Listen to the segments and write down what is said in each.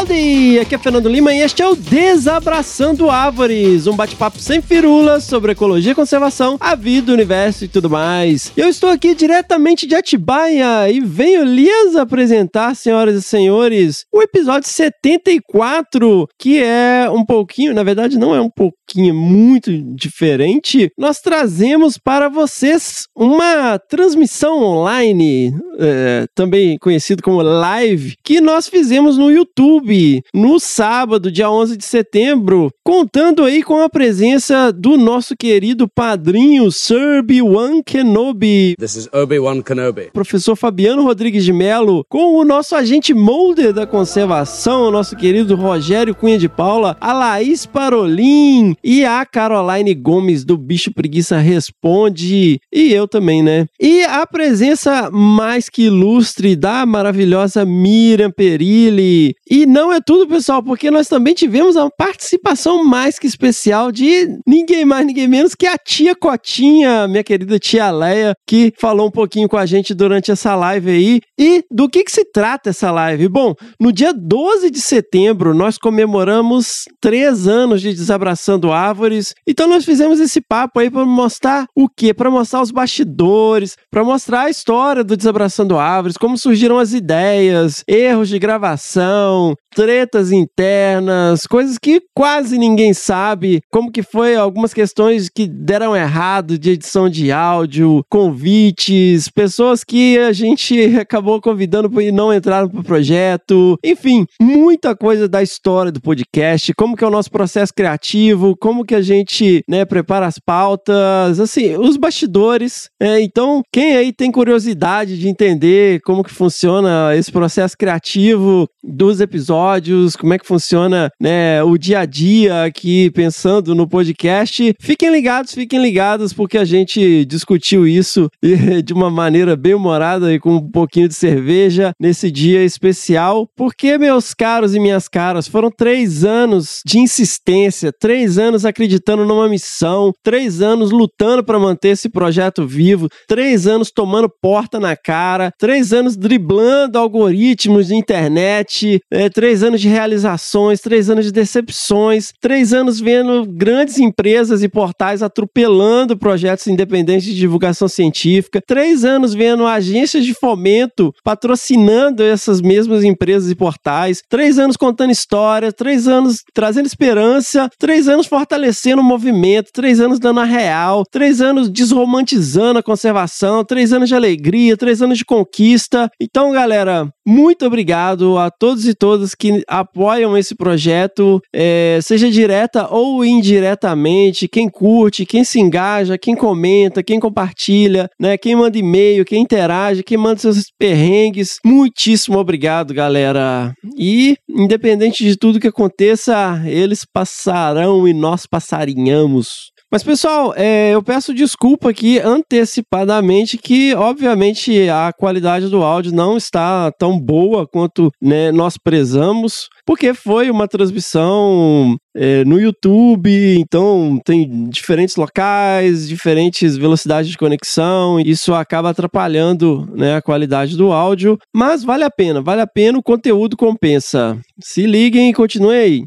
Howdy! Aqui é Fernando Lima e este é o Desabraçando Árvores, um bate-papo sem firulas sobre ecologia, conservação, a vida, o universo e tudo mais. Eu estou aqui diretamente de Atibaia e venho lhes apresentar, senhoras e senhores, o episódio 74, que é um pouquinho, na verdade não é um pouquinho, é muito diferente. Nós trazemos para vocês uma transmissão online, é, também conhecido como live, que nós fizemos no YouTube no sábado, dia 11 de setembro, contando aí com a presença do nosso querido padrinho Sir Obi-Wan Kenobi. This is Obi-Wan Kenobi. Professor Fabiano Rodrigues de Melo, com o nosso agente molder da conservação, o nosso querido Rogério Cunha de Paula, a Laís Parolin e a Caroline Gomes do Bicho Preguiça Responde, e eu também, né? E a presença mais que ilustre da maravilhosa Miriam Perilli. E não é tudo, pessoal, porque nós também tivemos a participação mais que especial de ninguém mais, ninguém menos que a tia Cotinha, minha querida tia Leia, que falou um pouquinho com a gente durante essa live aí. E do que, que se trata essa live? Bom, no dia 12 de setembro, nós comemoramos três anos de Desabraçando Árvores. Então, nós fizemos esse papo aí para mostrar o quê? Para mostrar os bastidores, para mostrar a história do Desabraçando Árvores, como surgiram as ideias, erros de gravação, tretas internas, coisas que quase ninguém sabe, como que foi algumas questões que deram errado de edição de áudio, convites, pessoas que a gente acabou convidando e não entraram pro projeto, enfim, muita coisa da história do podcast, como que é o nosso processo criativo, como que a gente, né, prepara as pautas, assim, os bastidores. É, então, quem aí tem curiosidade de entender como que funciona esse processo criativo dos episódios, como é que funciona né, o dia a dia aqui pensando no podcast. Fiquem ligados, fiquem ligados, porque a gente discutiu isso de uma maneira bem humorada e com um pouquinho de cerveja nesse dia especial. Porque, meus caros e minhas caras, foram três anos de insistência, três anos acreditando numa missão, três anos lutando para manter esse projeto vivo, três anos tomando porta na cara, três anos driblando algoritmos de internet, é, três anos de realizações, três anos de decepções, três anos vendo grandes empresas e portais atropelando projetos independentes de divulgação científica, três anos vendo agências de fomento patrocinando essas mesmas empresas e portais, três anos contando histórias, três anos trazendo esperança, três anos fortalecendo o movimento, três anos dando a real, três anos desromantizando a conservação, três anos de alegria, três anos de conquista. Então, galera, muito obrigado a todos e todas que apoiam esse projeto, é, seja direta ou indiretamente, quem curte, quem se engaja, quem comenta, quem compartilha, né, quem manda e-mail, quem interage, quem manda seus perrengues. Muitíssimo obrigado, galera. E independente de tudo que aconteça, eles passarão e nós passarinhamos. Mas, pessoal, é, eu peço desculpa aqui antecipadamente que, obviamente, a qualidade do áudio não está tão boa quanto né, nós prezamos, porque foi uma transmissão é, no YouTube, então tem diferentes locais, diferentes velocidades de conexão, isso acaba atrapalhando né, a qualidade do áudio, mas vale a pena, vale a pena, o conteúdo compensa. Se liguem e continuem aí.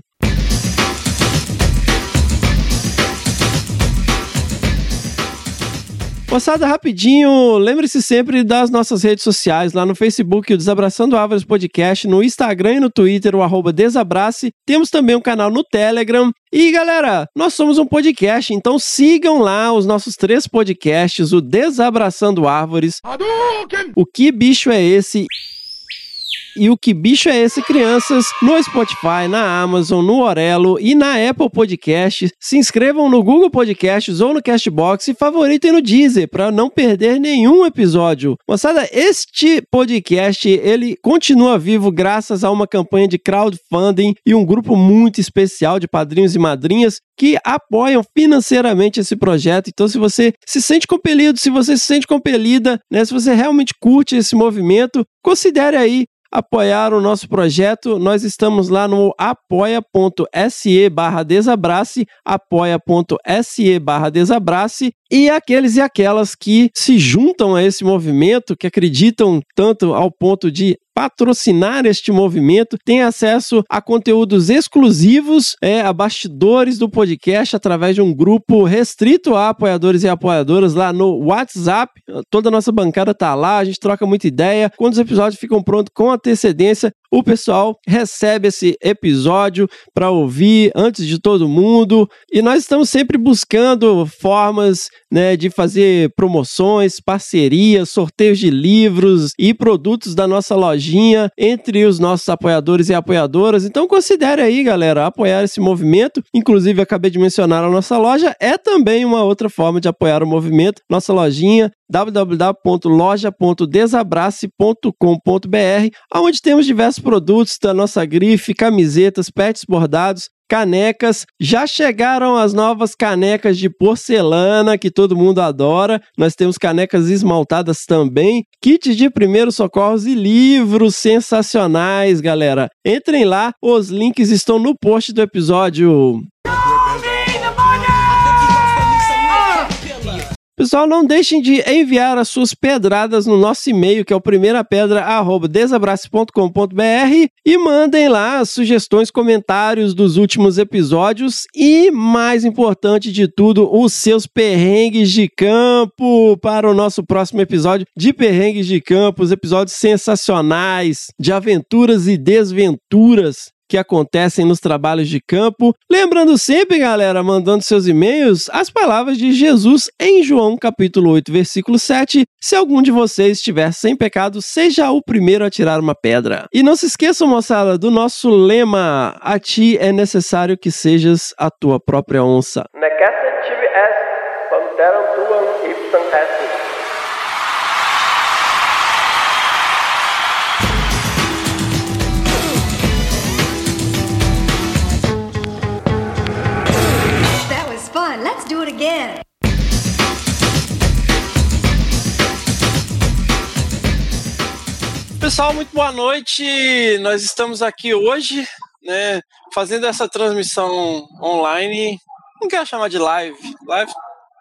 Moçada, rapidinho, lembre-se sempre das nossas redes sociais, lá no Facebook, o Desabraçando Árvores Podcast, no Instagram e no Twitter, o arroba Desabrace. Temos também um canal no Telegram. E galera, nós somos um podcast, então sigam lá os nossos três podcasts, o Desabraçando Árvores, o Que Bicho é Esse e o Que Bicho é Esse Crianças no Spotify, na Amazon, no Orelo e na Apple Podcast. Se inscrevam no Google Podcasts ou no Castbox e favoritem no Deezer para não perder nenhum episódio. Moçada, este podcast ele continua vivo graças a uma campanha de crowdfunding e um grupo muito especial de padrinhos e madrinhas que apoiam financeiramente esse projeto. Então, se você se sente compelido, se você se sente compelida, né, se você realmente curte esse movimento, considere aí apoiar o nosso projeto, nós estamos lá no apoia.se barra desabrace, apoia.se barra desabrace, e aqueles e aquelas que se juntam a esse movimento, que acreditam tanto ao ponto de patrocinar este movimento, tem acesso a conteúdos exclusivos, é, a bastidores do podcast através de um grupo restrito a apoiadores e apoiadoras lá no WhatsApp. Toda a nossa bancada tá lá, a gente troca muita ideia. Quando os episódios ficam prontos com antecedência, o pessoal recebe esse episódio para ouvir antes de todo mundo. E nós estamos sempre buscando formas né, de fazer promoções, parcerias, sorteios de livros e produtos da nossa lojinha entre os nossos apoiadores e apoiadoras. Então considere aí, galera, apoiar esse movimento. Inclusive, acabei de mencionar a nossa loja, é também uma outra forma de apoiar o movimento. Nossa lojinha www.loja.desabrace.com.br, onde temos diversos produtos da nossa grife, camisetas, pets bordados, canecas. Já chegaram as novas canecas de porcelana que todo mundo adora. Nós temos canecas esmaltadas também, kits de primeiros socorros e livros sensacionais, galera. Entrem lá, os links estão no post do episódio. Pessoal, não deixem de enviar as suas pedradas no nosso e-mail, que é o primeirapedra@desabrace.com.br e mandem lá sugestões, comentários dos últimos episódios e, mais importante de tudo, os seus perrengues de campo para o nosso próximo episódio de perrengues de campo, os episódios sensacionais de aventuras e desventuras que acontecem nos trabalhos de campo. Lembrando sempre, galera, mandando seus e-mails, as palavras de Jesus em João capítulo 8, versículo 7. Se algum de vocês estiver sem pecado, seja o primeiro a tirar uma pedra. E não se esqueçam, moçada, do nosso lema: a ti é necessário que sejas a tua própria onça. Tuum ipsum Let's do it again. Pessoal, muito boa noite. Nós estamos aqui hoje, né, fazendo essa transmissão online. Não quero chamar de live. Live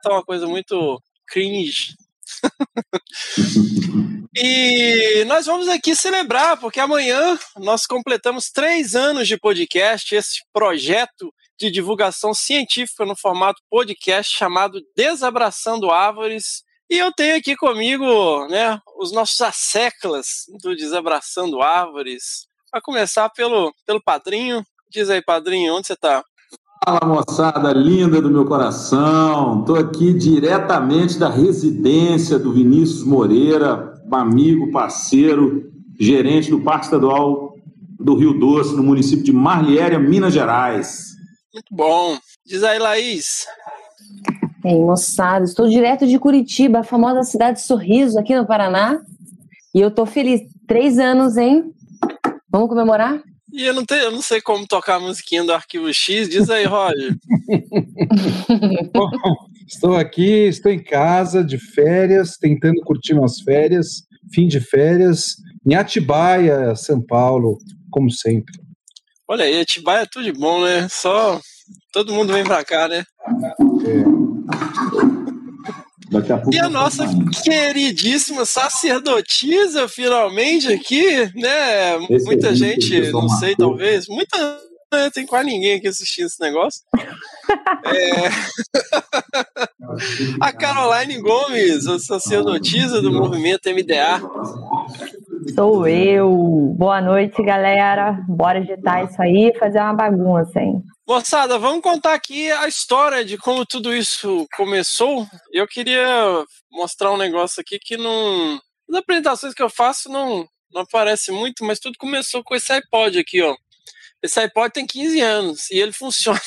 tá uma coisa muito cringe. e nós vamos aqui celebrar, porque amanhã nós completamos três anos de podcast, esse projeto de divulgação científica no formato podcast chamado Desabraçando Árvores. E eu tenho aqui comigo né, os nossos asseclas do Desabraçando Árvores. A começar pelo, pelo padrinho. Diz aí, padrinho, onde você tá? Fala moçada linda do meu coração, estou aqui diretamente da residência do Vinícius Moreira, amigo, parceiro, gerente do Parque Estadual do Rio Doce, no município de Marliéria, Minas Gerais. Muito bom. Diz aí, Laís. Ei, moçada, estou direto de Curitiba, a famosa cidade de Sorriso, aqui no Paraná. E eu tô feliz. Três anos, hein? Vamos comemorar? E eu não, tenho, eu não sei como tocar a musiquinha do Arquivo X. Diz aí, Roger. Bom, estou aqui, estou em casa, de férias, tentando curtir umas férias, fim de férias, em Atibaia, São Paulo, como sempre. Olha aí, Atibaia é tudo de bom, né? Só todo mundo vem pra cá, né? Daqui a E a nossa queridíssima sacerdotisa, finalmente aqui, né? Esse Muita aí, gente, não sei, talvez, muita. né, Tem quase ninguém aqui assistindo esse negócio. É, a Caroline Gomes, a sacerdotisa do movimento MDA. Sou eu. Boa noite, galera. Bora agitar isso aí e fazer uma bagunça, hein? Moçada, vamos contar aqui a história de como tudo isso começou. Eu queria mostrar um negócio aqui que não. As apresentações que eu faço não, não aparece muito, mas tudo começou com esse iPod aqui, ó. Esse iPod tem 15 anos e ele funciona.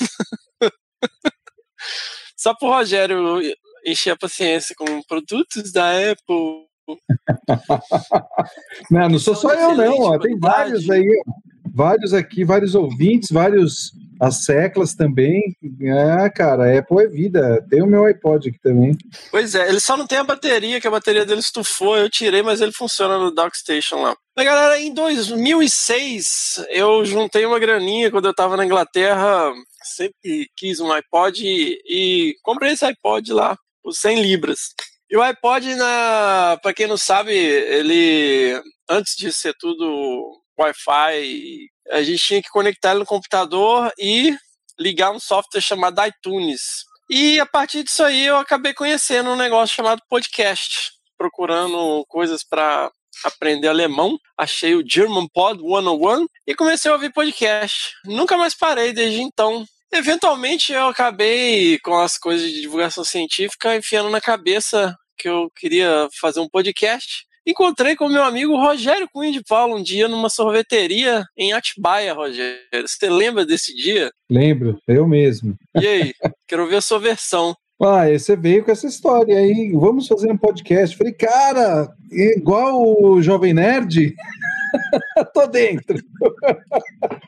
Só pro Rogério encher a paciência com produtos da Apple. Não, não sou só eu, não. Ó. Tem vários aí, vários aqui, vários ouvintes, vários as seclas também. É, cara, Apple é vida. Tem o meu iPod aqui também. Pois é, ele só não tem a bateria, que a bateria dele estufou, eu tirei, mas ele funciona no Dockstation lá. Mas galera, em 2006 eu juntei uma graninha quando eu tava na Inglaterra, sempre quis um iPod e, e comprei esse iPod lá, por 100 libras. E o iPod, na, pra quem não sabe, ele antes de ser tudo Wi-Fi, a gente tinha que conectar ele no computador e ligar um software chamado iTunes. E a partir disso aí eu acabei conhecendo um negócio chamado podcast, procurando coisas para aprender alemão. Achei o German Pod 101 e comecei a ouvir podcast. Nunca mais parei desde então. Eventualmente eu acabei com as coisas de divulgação científica enfiando na cabeça que eu queria fazer um podcast. Encontrei com meu amigo Rogério Cunha de Paulo um dia numa sorveteria em Atibaia, Rogério. Você lembra desse dia? Lembro, eu mesmo. E aí? Quero ouvir a sua versão. Ah, você veio com essa história aí. Vamos fazer um podcast. Falei, cara, igual o Jovem Nerd. Tô dentro.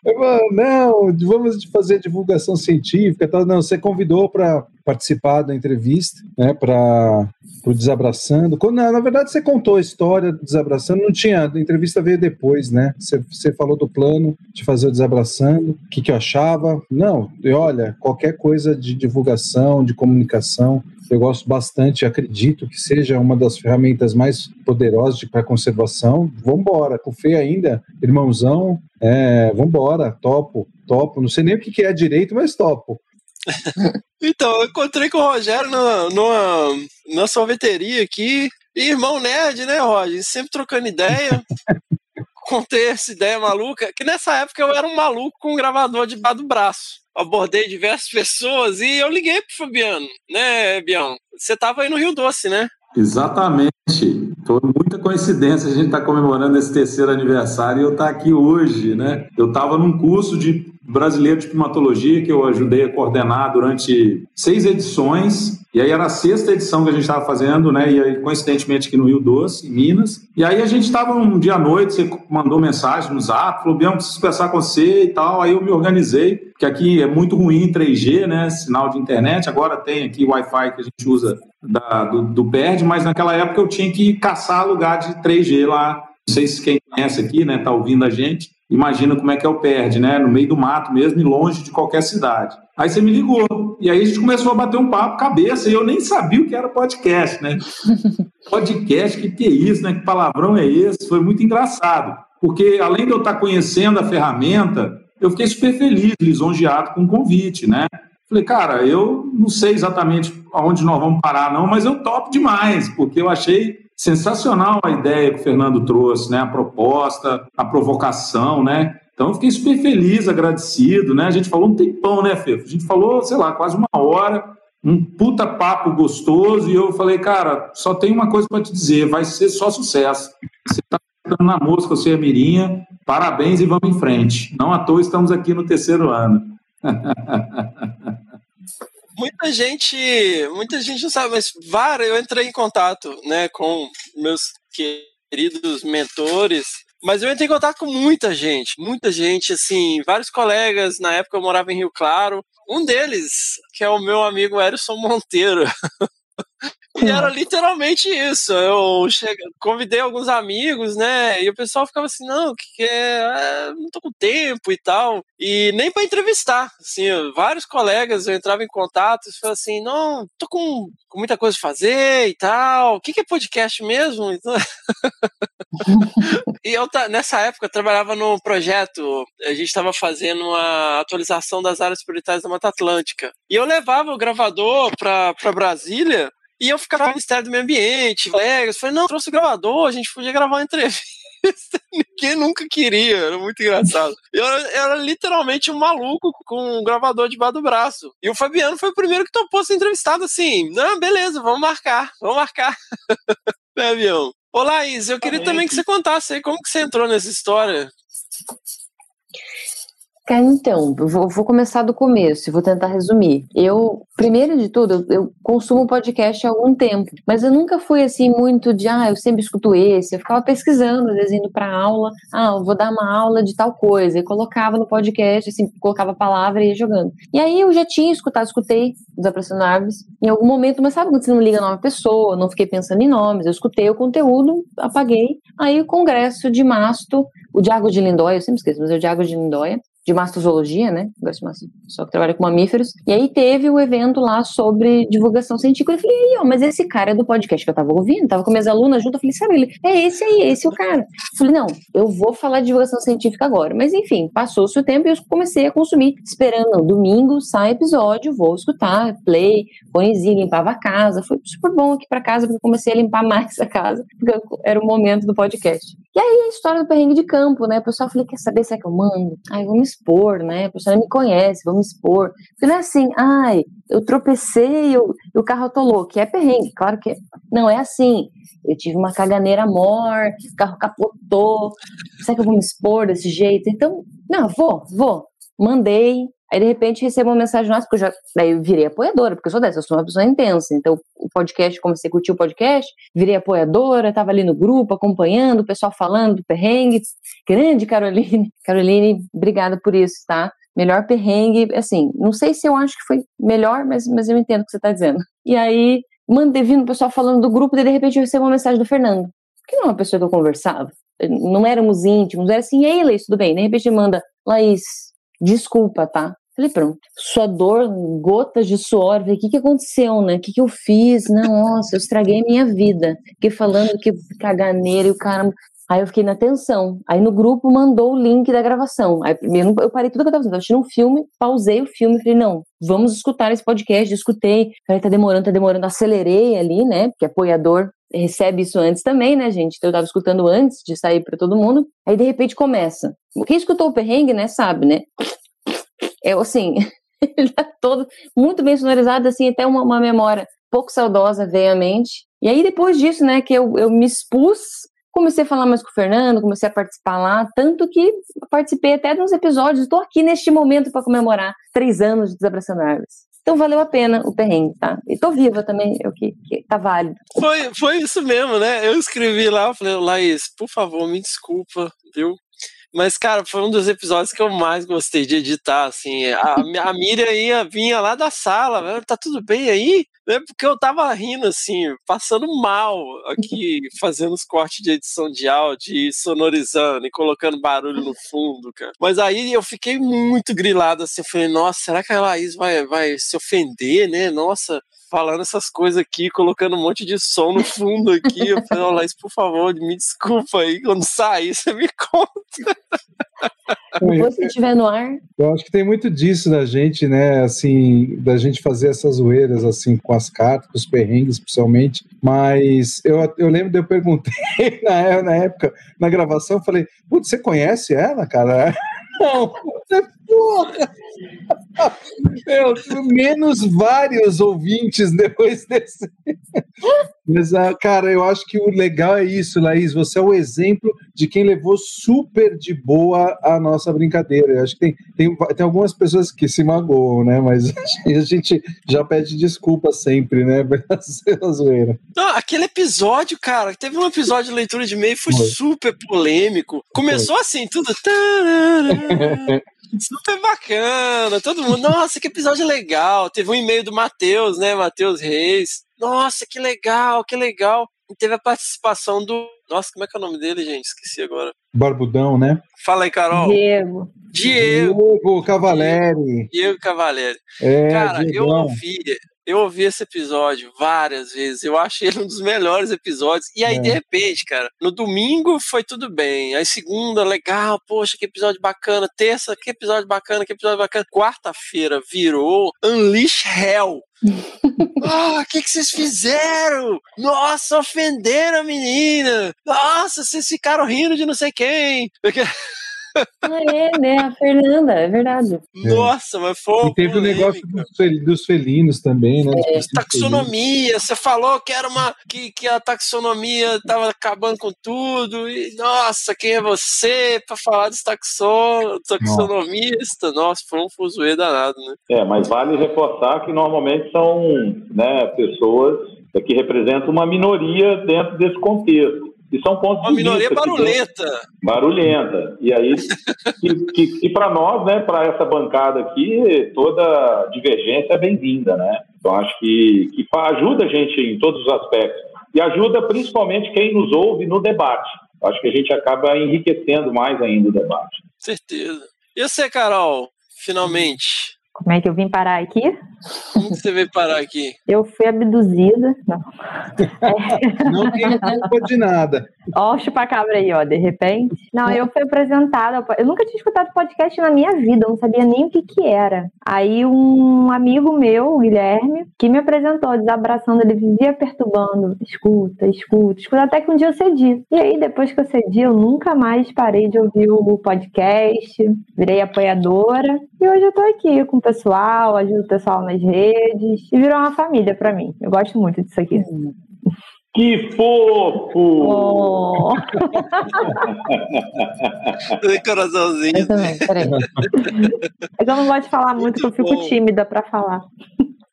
não, vamos fazer divulgação científica. Tá? Não, você convidou para participar da entrevista, né? Para o Desabraçando. Quando, na verdade, você contou a história do Desabraçando, não tinha, a entrevista veio depois, né? Você, você falou do plano de fazer o Desabraçando, o que, que eu achava. Não, e olha, qualquer coisa de divulgação, de comunicação, eu gosto bastante, acredito que seja uma das ferramentas mais poderosas para conservação. Vambora, com fé ainda, irmãozão, é, vambora, topo, topo. Não sei nem o que é direito, mas topo. então, eu encontrei com o Rogério numa, numa sorveteria aqui. E irmão nerd, né, Roger? Sempre trocando ideia. Contei essa ideia maluca, que nessa época eu era um maluco com um gravador debaixo do braço. Abordei diversas pessoas e eu liguei pro Fabiano, né, Bião? Você tava aí no Rio Doce, né? Exatamente. Foi muita coincidência a gente estar tá comemorando esse terceiro aniversário e eu estar tá aqui hoje, né? Eu estava num curso de brasileiro de primatologia que eu ajudei a coordenar durante seis edições. E aí era a sexta edição que a gente estava fazendo, né? E aí, coincidentemente, aqui no Rio Doce, em Minas. E aí a gente estava um dia à noite, você mandou mensagem no zap, falou, Bião, preciso conversar com você e tal. Aí eu me organizei, porque aqui é muito ruim 3G, né? Sinal de internet. Agora tem aqui Wi-Fi que a gente usa da, do, do PERD, mas naquela época eu tinha que caçar lugar de 3G lá. Não sei se quem conhece aqui, né? Tá ouvindo a gente imagina como é que é o PERD, né? No meio do mato mesmo e longe de qualquer cidade. Aí você me ligou, e aí a gente começou a bater um papo cabeça, e eu nem sabia o que era podcast, né? podcast, que que é isso, né? Que palavrão é esse? Foi muito engraçado, porque além de eu estar conhecendo a ferramenta, eu fiquei super feliz, lisonjeado com o convite, né? Falei, cara, eu não sei exatamente aonde nós vamos parar, não, mas eu topo demais, porque eu achei sensacional a ideia que o Fernando trouxe, né? A proposta, a provocação, né? Então eu fiquei super feliz, agradecido, né? A gente falou um tempão, né, Fefo? A gente falou, sei lá, quase uma hora, um puta papo gostoso, e eu falei, cara, só tem uma coisa para te dizer, vai ser só sucesso. Você tá na mosca, você é mirinha, parabéns e vamos em frente. Não à toa estamos aqui no terceiro ano. muita gente, muita gente não sabe, mas VAR, eu entrei em contato, né, com meus queridos mentores, mas eu entrei em contato com muita gente, muita gente, assim, vários colegas, na época eu morava em Rio Claro, um deles, que é o meu amigo Erison Monteiro, E era literalmente isso. Eu cheguei, convidei alguns amigos, né? E o pessoal ficava assim, não, que, que é, é, não tô com tempo e tal. E nem para entrevistar. Assim, vários colegas eu entrava em contato e falava assim, não, tô com, com muita coisa pra fazer e tal. O que, que é podcast mesmo? Então... e eu, nessa época, eu trabalhava no projeto, a gente estava fazendo a atualização das áreas prioritárias da Mata Atlântica. E eu levava o gravador para Brasília e eu ficava no Ministério do Meio Ambiente, colegas, falei, não, trouxe o gravador, a gente podia gravar uma entrevista. Ninguém nunca queria, era muito engraçado. Eu era, eu era, literalmente um maluco com um gravador debaixo do braço. E o Fabiano foi o primeiro que topou ser entrevistado assim. Não, beleza, vamos marcar, vamos marcar. né, avião? Ô, Laís, eu queria também que você contasse aí como que você entrou nessa história. Então, vou, vou começar do começo vou tentar resumir. Eu, primeiro de tudo, eu, eu consumo podcast há algum tempo, mas eu nunca fui assim muito de, ah, eu sempre escuto esse. Eu ficava pesquisando, indo para aula, ah, eu vou dar uma aula de tal coisa, e colocava no podcast, assim, colocava a palavra e ia jogando. E aí eu já tinha escutado, escutei Desaparecendo Árvores em algum momento, mas sabe quando você não liga numa pessoa, não fiquei pensando em nomes, eu escutei o conteúdo, apaguei. Aí o congresso de Masto, o Diago de Lindóia, eu sempre esqueço, mas é o Diago de Lindóia, de mastozoologia, né? Só que trabalha com mamíferos. E aí teve o evento lá sobre divulgação científica. Eu falei, aí, ó, mas esse cara é do podcast que eu tava ouvindo, tava com minhas alunas junto. Eu falei, sabe, ele é esse aí, esse é o cara. Eu falei, não, eu vou falar de divulgação científica agora. Mas enfim, passou-se o tempo e eu comecei a consumir, esperando, domingo sai episódio, vou escutar, play, fonezinho, limpava a casa. Foi super bom aqui pra casa, porque eu comecei a limpar mais a casa, porque era o momento do podcast. E aí a história do perrengue de campo, né? O pessoal falei, quer saber, será que eu mando? Ai, vamos expor, né? A pessoa me conhece, vamos expor. Porque não é assim, ai, eu tropecei o, e o carro atolou, que é perrengue, claro que é. Não é assim. Eu tive uma caganeira mor, o carro capotou. Será que eu vou me expor desse jeito? Então, não, vou, vou. Mandei, Aí, de repente, recebo uma mensagem nossa, porque eu já. Daí eu virei apoiadora, porque eu sou dessa, eu sou uma pessoa intensa. Então, o podcast, comecei a curtir o podcast, virei apoiadora, tava ali no grupo, acompanhando, o pessoal falando do perrengue. Grande Caroline. Caroline, obrigada por isso, tá? Melhor perrengue, assim, não sei se eu acho que foi melhor, mas, mas eu entendo o que você tá dizendo. E aí, mandei vindo o pessoal falando do grupo, e de repente eu recebo uma mensagem do Fernando, que não é uma pessoa que eu conversava, não éramos íntimos, era assim, e aí, tudo bem? De repente manda, Laís, desculpa, tá? Falei, pronto. Sua dor, gotas de suor. Falei, o que, que aconteceu, né? O que, que eu fiz? Nossa, eu estraguei minha vida. Fiquei falando que caganeira e o cara. Aí eu fiquei na tensão. Aí no grupo mandou o link da gravação. Aí primeiro eu parei tudo que eu tava fazendo. Eu assistindo um filme, pausei o filme e falei, não, vamos escutar esse podcast. Escutei. Falei, tá demorando, tá demorando. Acelerei ali, né? Porque apoiador recebe isso antes também, né, gente? Então eu tava escutando antes de sair para todo mundo. Aí de repente começa. Quem escutou o perrengue, né, sabe, né? É assim, ele tá todo muito bem sonorizado, assim, até uma, uma memória pouco saudosa veio à mente. E aí depois disso, né, que eu, eu me expus, comecei a falar mais com o Fernando, comecei a participar lá, tanto que participei até de uns episódios, estou aqui neste momento para comemorar três anos de Desabraçando Árvores. Então valeu a pena o perrengue, tá? E tô viva também, eu que, que tá válido. Foi, foi isso mesmo, né? Eu escrevi lá, eu falei, Laís, por favor, me desculpa, viu? Mas, cara, foi um dos episódios que eu mais gostei de editar, assim. A, a Miriam ia, vinha lá da sala, tá tudo bem aí? Né? Porque eu tava rindo, assim, passando mal aqui, fazendo os cortes de edição de áudio e sonorizando e colocando barulho no fundo, cara. Mas aí eu fiquei muito grilado, assim, eu falei, nossa, será que a Laís vai, vai se ofender, né? Nossa, falando essas coisas aqui, colocando um monte de som no fundo aqui. Eu falei, oh, Laís, por favor, me desculpa aí, quando sair, você me conta. Depois que estiver no ar. Eu acho que tem muito disso da gente, né? Assim, da gente fazer essas zoeiras, assim, com as cartas, com os perrengues, principalmente. Mas eu, eu lembro de eu perguntei na, na época, na gravação, eu falei, putz, você conhece ela, cara? Não, você porra! Meu, menos vários ouvintes depois desse. Mas, ah, cara, eu acho que o legal é isso, Laís. Você é o exemplo de quem levou super de boa a nossa brincadeira. Eu acho que tem, tem, tem algumas pessoas que se magoam, né? Mas a gente já pede desculpa sempre, né? Pela zoeira. Não, aquele episódio, cara, teve um episódio de leitura de e-mail, foi, foi. super polêmico. Começou foi. assim, tudo. Super bacana, todo mundo. Nossa, que episódio legal. Teve um e-mail do Matheus, né? Matheus Reis. Nossa, que legal, que legal. E teve a participação do. Nossa, como é que é o nome dele, gente? Esqueci agora. Barbudão, né? Fala aí, Carol. Diego. Diego. Diego Cavaleri. Diego Cavaleri. É, Cara, Diegão. eu ouvi, eu ouvi esse episódio várias vezes. Eu achei ele um dos melhores episódios. E aí, É. de repente, cara, no domingo foi tudo bem. Aí, segunda, legal, poxa, que episódio bacana. Terça, que episódio bacana, que episódio bacana. Quarta-feira virou Unleash Hell. Ah, o que, que vocês fizeram? Nossa, ofenderam a menina. Nossa, vocês ficaram rindo de não sei quem. Porque- é, né? A Fernanda, é verdade. Nossa, mas foi. E teve o negócio dos, fel- dos felinos também, né? É. Taxonomia, você falou que era uma. que, que a taxonomia tava acabando com tudo. E, nossa, quem é você para falar dos taxon, taxonomistas? Nossa, foi um fuzuê danado, né? É, mas vale reforçar que normalmente são né, pessoas que representam uma minoria dentro desse contexto. E são pontos Uma de minoria vista que barulhenta. barulhenta. E aí, que, que, que para nós, né, para essa bancada aqui, toda divergência é bem-vinda, né? Então acho que, que ajuda a gente em todos os aspectos. E ajuda principalmente quem nos ouve no debate. Acho que a gente acaba enriquecendo mais ainda o debate. Certeza. E você, Carol? Finalmente. Como é que eu vim parar aqui? Como você veio parar aqui? Eu fui abduzida. Não. Não tem culpa de nada. Ó, o chupacabra aí, ó, de repente. Não, eu fui apresentada. Eu nunca tinha escutado podcast na minha vida, não sabia nem o que que era. Aí um amigo meu, o Guilherme, que me apresentou, desabraçando, ele vivia perturbando. Escuta, escuta, escuta, até que um dia eu cedi. E aí, depois que eu cedi, eu nunca mais parei de ouvir o podcast, virei apoiadora. E hoje eu tô aqui com o pessoal, ajudo o pessoal nas redes. E virou uma família pra mim. Eu gosto muito disso aqui. Que fofo! Oh. Coraçãozinho. Eu também, peraí. É que eu não gosto de falar muito, porque eu fico bom. tímida pra falar.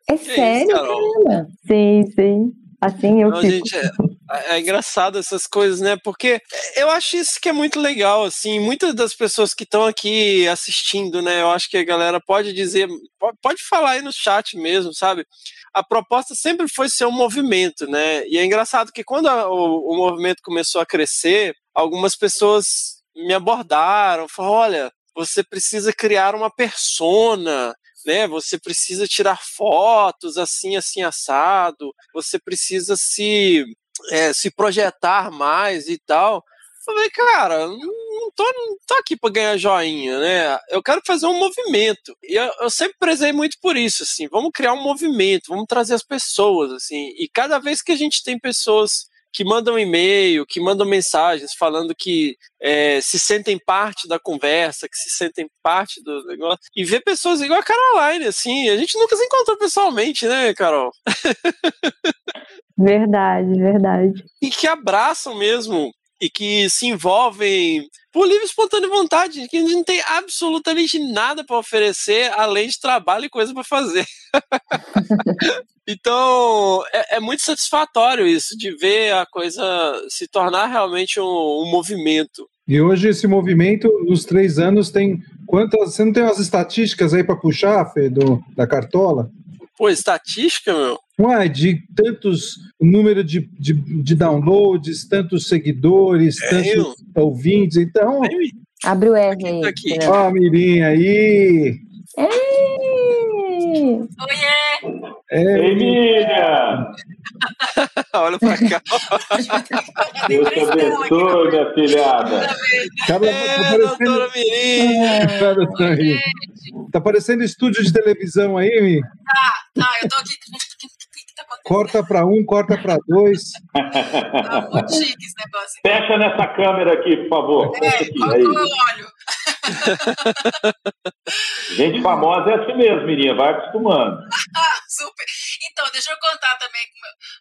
É isso, sério, Carol? caramba. Sim, sim. Assim eu Não, fico. gente, é, é engraçado essas coisas, né? Porque eu acho isso que é muito legal, assim. Muitas das pessoas que estão aqui assistindo, né? Eu acho que a galera pode dizer, pode, pode falar aí no chat mesmo, sabe? A proposta sempre foi ser um movimento, né? E é engraçado que quando a- o, o movimento começou a crescer, algumas pessoas me abordaram, falaram, olha, você precisa criar uma persona, né? Você precisa tirar fotos assim, assim, assado. Você precisa se, é, se projetar mais e tal. Falei, cara, não tô, não tô aqui para ganhar joinha, né? Eu quero fazer um movimento. E eu, eu sempre prezei muito por isso, assim. Vamos criar um movimento, vamos trazer as pessoas, assim. E cada vez que a gente tem pessoas que mandam e-mail, que mandam mensagens falando que é, se sentem parte da conversa, que se sentem parte do negócio, e ver pessoas igual a Caroline, assim, a gente nunca se encontrou pessoalmente, né, Carol? Verdade, verdade. E que abraçam mesmo, e que se envolvem por livre e espontânea vontade, que não tem absolutamente nada para oferecer, além de trabalho e coisa para fazer. então, é, é muito satisfatório isso, de ver a coisa se tornar realmente um, um movimento. E hoje esse movimento, nos três anos, tem quantas. Você não tem umas estatísticas aí para puxar, Fê, do, da cartola? Pô, estatística, meu? Uai, de tantos número de, de, de downloads, tantos seguidores, É, tantos ouvintes. Então, Abre o R aí. Tá aqui. ó, a Mirinha aí. Ei! Oiê! É, Emília! Olha pra cá. Deus te abençoe, minha filhada. cara, É, tá parecendo, doutora Mirim. cara, tá aí. Tá parecendo estúdio de televisão aí, Mi. Tá, eu tô aqui. Tá acontecendo? Corta para um, corta para dois. Tá muito chique esse negócio. Fecha nessa câmera aqui, por favor. É, aqui, aí. eu olho? Gente famosa é assim mesmo, menina. Vai acostumando. Super. Então, deixa eu contar também.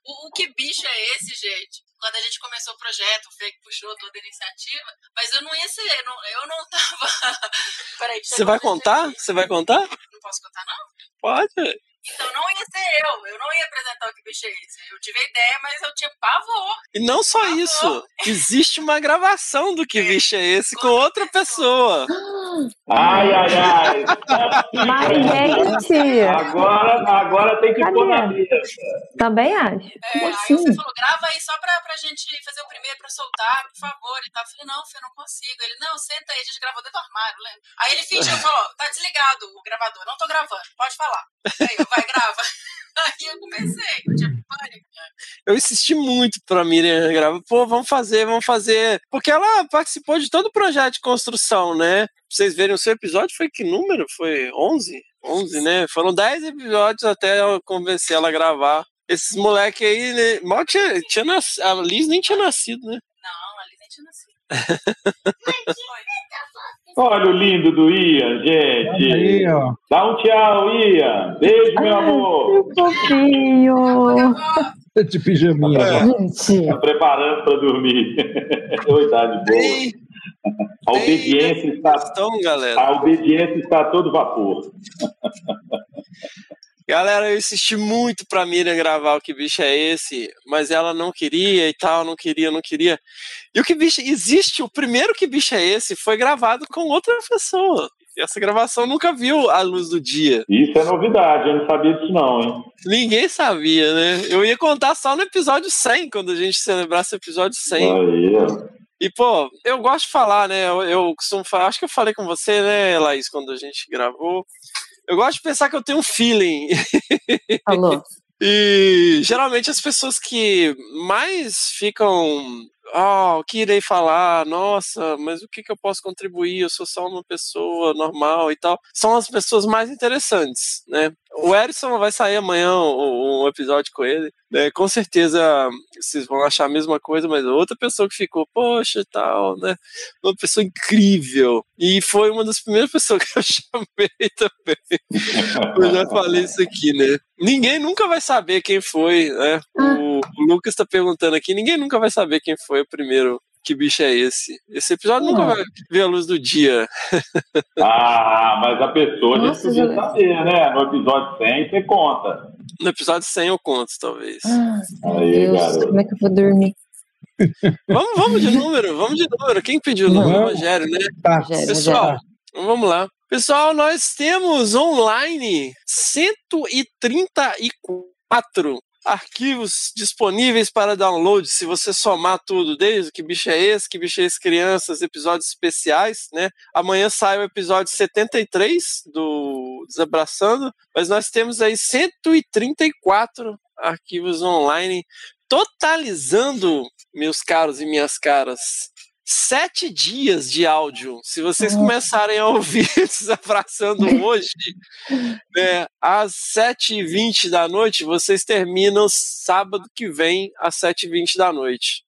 O, o que bicho é esse, gente? Quando a gente começou o projeto, o Fê que puxou toda a iniciativa, mas eu não ia ser, eu não, eu não tava. Peraí, Você vai contar? aqui. Você vai contar? Não posso contar, não? Pode. Então não ia ser eu, eu não ia apresentar o que bicho é esse. Eu tive a ideia, mas eu tinha pavor. E não só isso. Existe uma gravação do que bicho é esse com outra pessoa. Ai, ai, ai. Mas, gente, Agora, agora tem que pôr na mesa. também acho. É, aí assim? o Fê falou, grava aí só pra, pra gente fazer o primeiro pra soltar, por favor. E tal. Eu falei, não, Fê, não consigo. Ele, não, senta aí, a gente gravou dentro do armário, lembra? Aí ele fingiu, falou, tá desligado o gravador, não tô gravando, pode falar. Aí eu, vai, grava. Aí eu comecei, eu tinha pânico. Eu insisti muito pra Miriam gravar. Pô, vamos fazer, vamos fazer. Porque ela participou de todo o projeto de construção, né? Pra vocês verem, o seu episódio foi que número? Foi 11? 11, né? Foram 10 episódios até eu convencer ela a gravar. Esses moleque aí, né? Mal tinha, tinha nas... A Liz nem tinha nascido, né? Não, ali nem tinha nascido. Oi. Olha o lindo do Ian, gente. Aí, ó. Dá um tchau, Ian. Beijo, meu amor. Que fofinho. De pijaminha. Gente, Tá preparando para dormir. Oi, tá de boa. A obediência está, questão, a obediência está a todo vapor. Galera, eu insisti muito pra Miriam gravar o Que Bicho é Esse, mas ela não queria e tal, não queria, não queria. E o Que Bicho existe, o primeiro Que Bicho é Esse foi gravado com outra pessoa. E essa gravação nunca viu a luz do dia. Isso é novidade, eu não sabia disso não, hein? Ninguém sabia, né? Eu ia contar só no episódio 100, quando a gente celebrasse o episódio 100. Aí. E, pô, eu gosto de falar, né? Eu, eu costumo falar, acho que eu falei com você, né, Laís, quando a gente gravou. Eu gosto de pensar que eu tenho um feeling. E geralmente as pessoas que mais ficam. Ah, o que irei falar? Nossa, mas o que, que eu posso contribuir? Eu sou só uma pessoa normal e tal. São as pessoas mais interessantes, né? O Erison vai sair amanhã um, episódio com ele. Né? Com certeza vocês vão achar a mesma coisa, mas outra pessoa que ficou, poxa e tal, né? Uma pessoa incrível. E foi uma das primeiras pessoas que eu chamei também. Eu já falei isso aqui, né? Ninguém nunca vai saber quem foi, né? O, o Lucas tá perguntando aqui, ninguém nunca vai saber quem foi o primeiro. Que bicho é esse? Esse episódio nunca vai ver a luz do dia. Ah, mas a pessoa já Nossa, podia já- saber, né? No episódio 100 você conta. No episódio 100 eu conto, talvez. Ah, Aí, Deus, garoto. como é que eu vou dormir? Vamos, vamos de número, vamos de número. Quem pediu o número? Rogério, né? Tá. Rogério, Pessoal, Rogério. então vamos lá. Pessoal, nós temos online 134 arquivos disponíveis para download, se você somar tudo, desde que bicho é esse, que bicho é esse crianças, episódios especiais, né? Amanhã sai o episódio 73 do Desabraçando, mas nós temos aí 134 arquivos online, totalizando, meus caros e minhas caras, sete dias de áudio. Se vocês começarem a ouvir Desabraçando hoje, né, às 7h20 da noite, vocês terminam sábado que vem, às 7h20 da noite.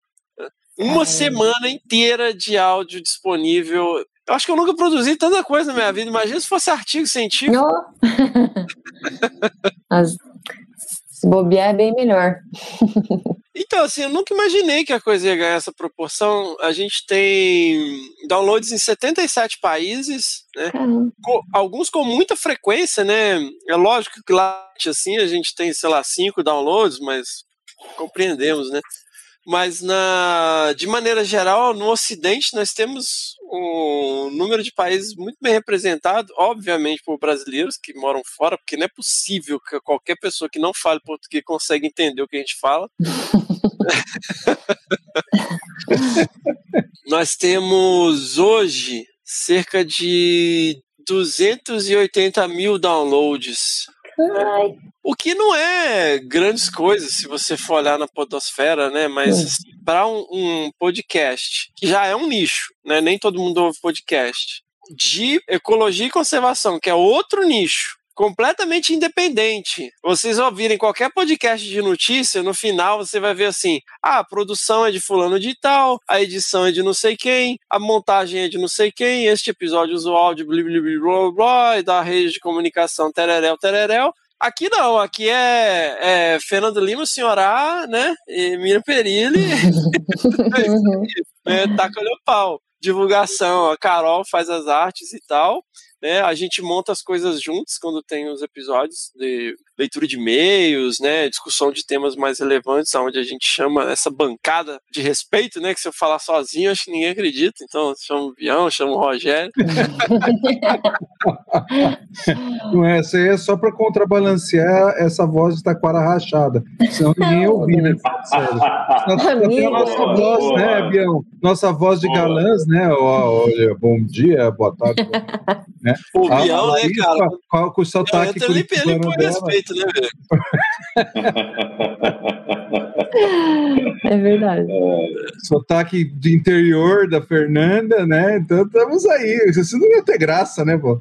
Uma Caramba. semana inteira de áudio disponível. Eu acho que eu nunca produzi tanta coisa na minha vida. Imagina se fosse artigo científico. Ó. Se bobear é bem melhor. Então, assim, eu nunca imaginei que a coisa ia ganhar essa proporção. A gente tem downloads em 77 países, né? Caramba. Co- alguns com muita frequência, né? É lógico que lá, assim, a gente tem, sei lá, cinco downloads, mas compreendemos, né? Mas na, de maneira geral, no Ocidente nós temos um número de países muito bem representado, obviamente por brasileiros que moram fora, porque não é possível que qualquer pessoa que não fale português consiga entender o que a gente fala. Nós temos hoje cerca de 280 mil downloads. Ai, O que não é grandes coisas se você for olhar na podosfera, né? Mas Sim. assim, para um, um podcast, que já é um nicho, né? Nem todo mundo ouve podcast, de ecologia e conservação, que é outro nicho. Completamente independente. Vocês ouvirem qualquer podcast de notícia, no final você vai ver assim: ah, a produção é de fulano de tal, a edição é de não sei quem, a montagem é de não sei quem, este episódio usou áudio blá blá blá blá, blá e da rede de comunicação tereréu tereréu. Aqui não, aqui é, é Fernando Lima, Senhorá, né? E Miriam Perilli, Uhum. né? Taca-lhe o pau. Divulgação, a Carol faz as artes e tal. Né? A gente monta as coisas juntos quando tem os episódios de leitura de e-mails, né? Discussão de temas mais relevantes, onde a gente chama essa bancada de respeito, né? Que se eu falar sozinho, acho que ninguém acredita. Então, chama o Bião, chama o Rogério. Não é, isso aí é só para contrabalancear essa voz de taquara rachada. Senão ninguém ouvir, né? Sério. Nós só tem a nossa voz, né, Bião? Nossa voz de Boa. galãs, né? Olha, bom dia, boa tarde. né? O A- a né, Laís, cara? com- Com, o Eu sotaque entro ali ele por respeito, né, velho? É verdade. Sotaque de interior da Fernanda, né? Então estamos aí. Isso não ia ter graça, né, pô?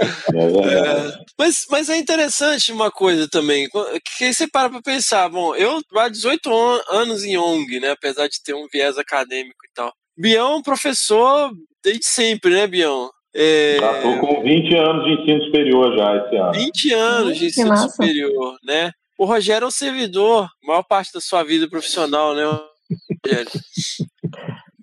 É, mas, mas é interessante uma coisa também, que aí você para pra pensar, bom, eu há 18 an- anos em ONG, né, apesar de ter um viés acadêmico e tal. Bião é um professor desde sempre, né, Bião? É... Já tô com 20 anos de ensino superior já esse ano. 20 anos de ensino superior, né? O Rogério é um servidor, maior parte da sua vida profissional, né, Rogério?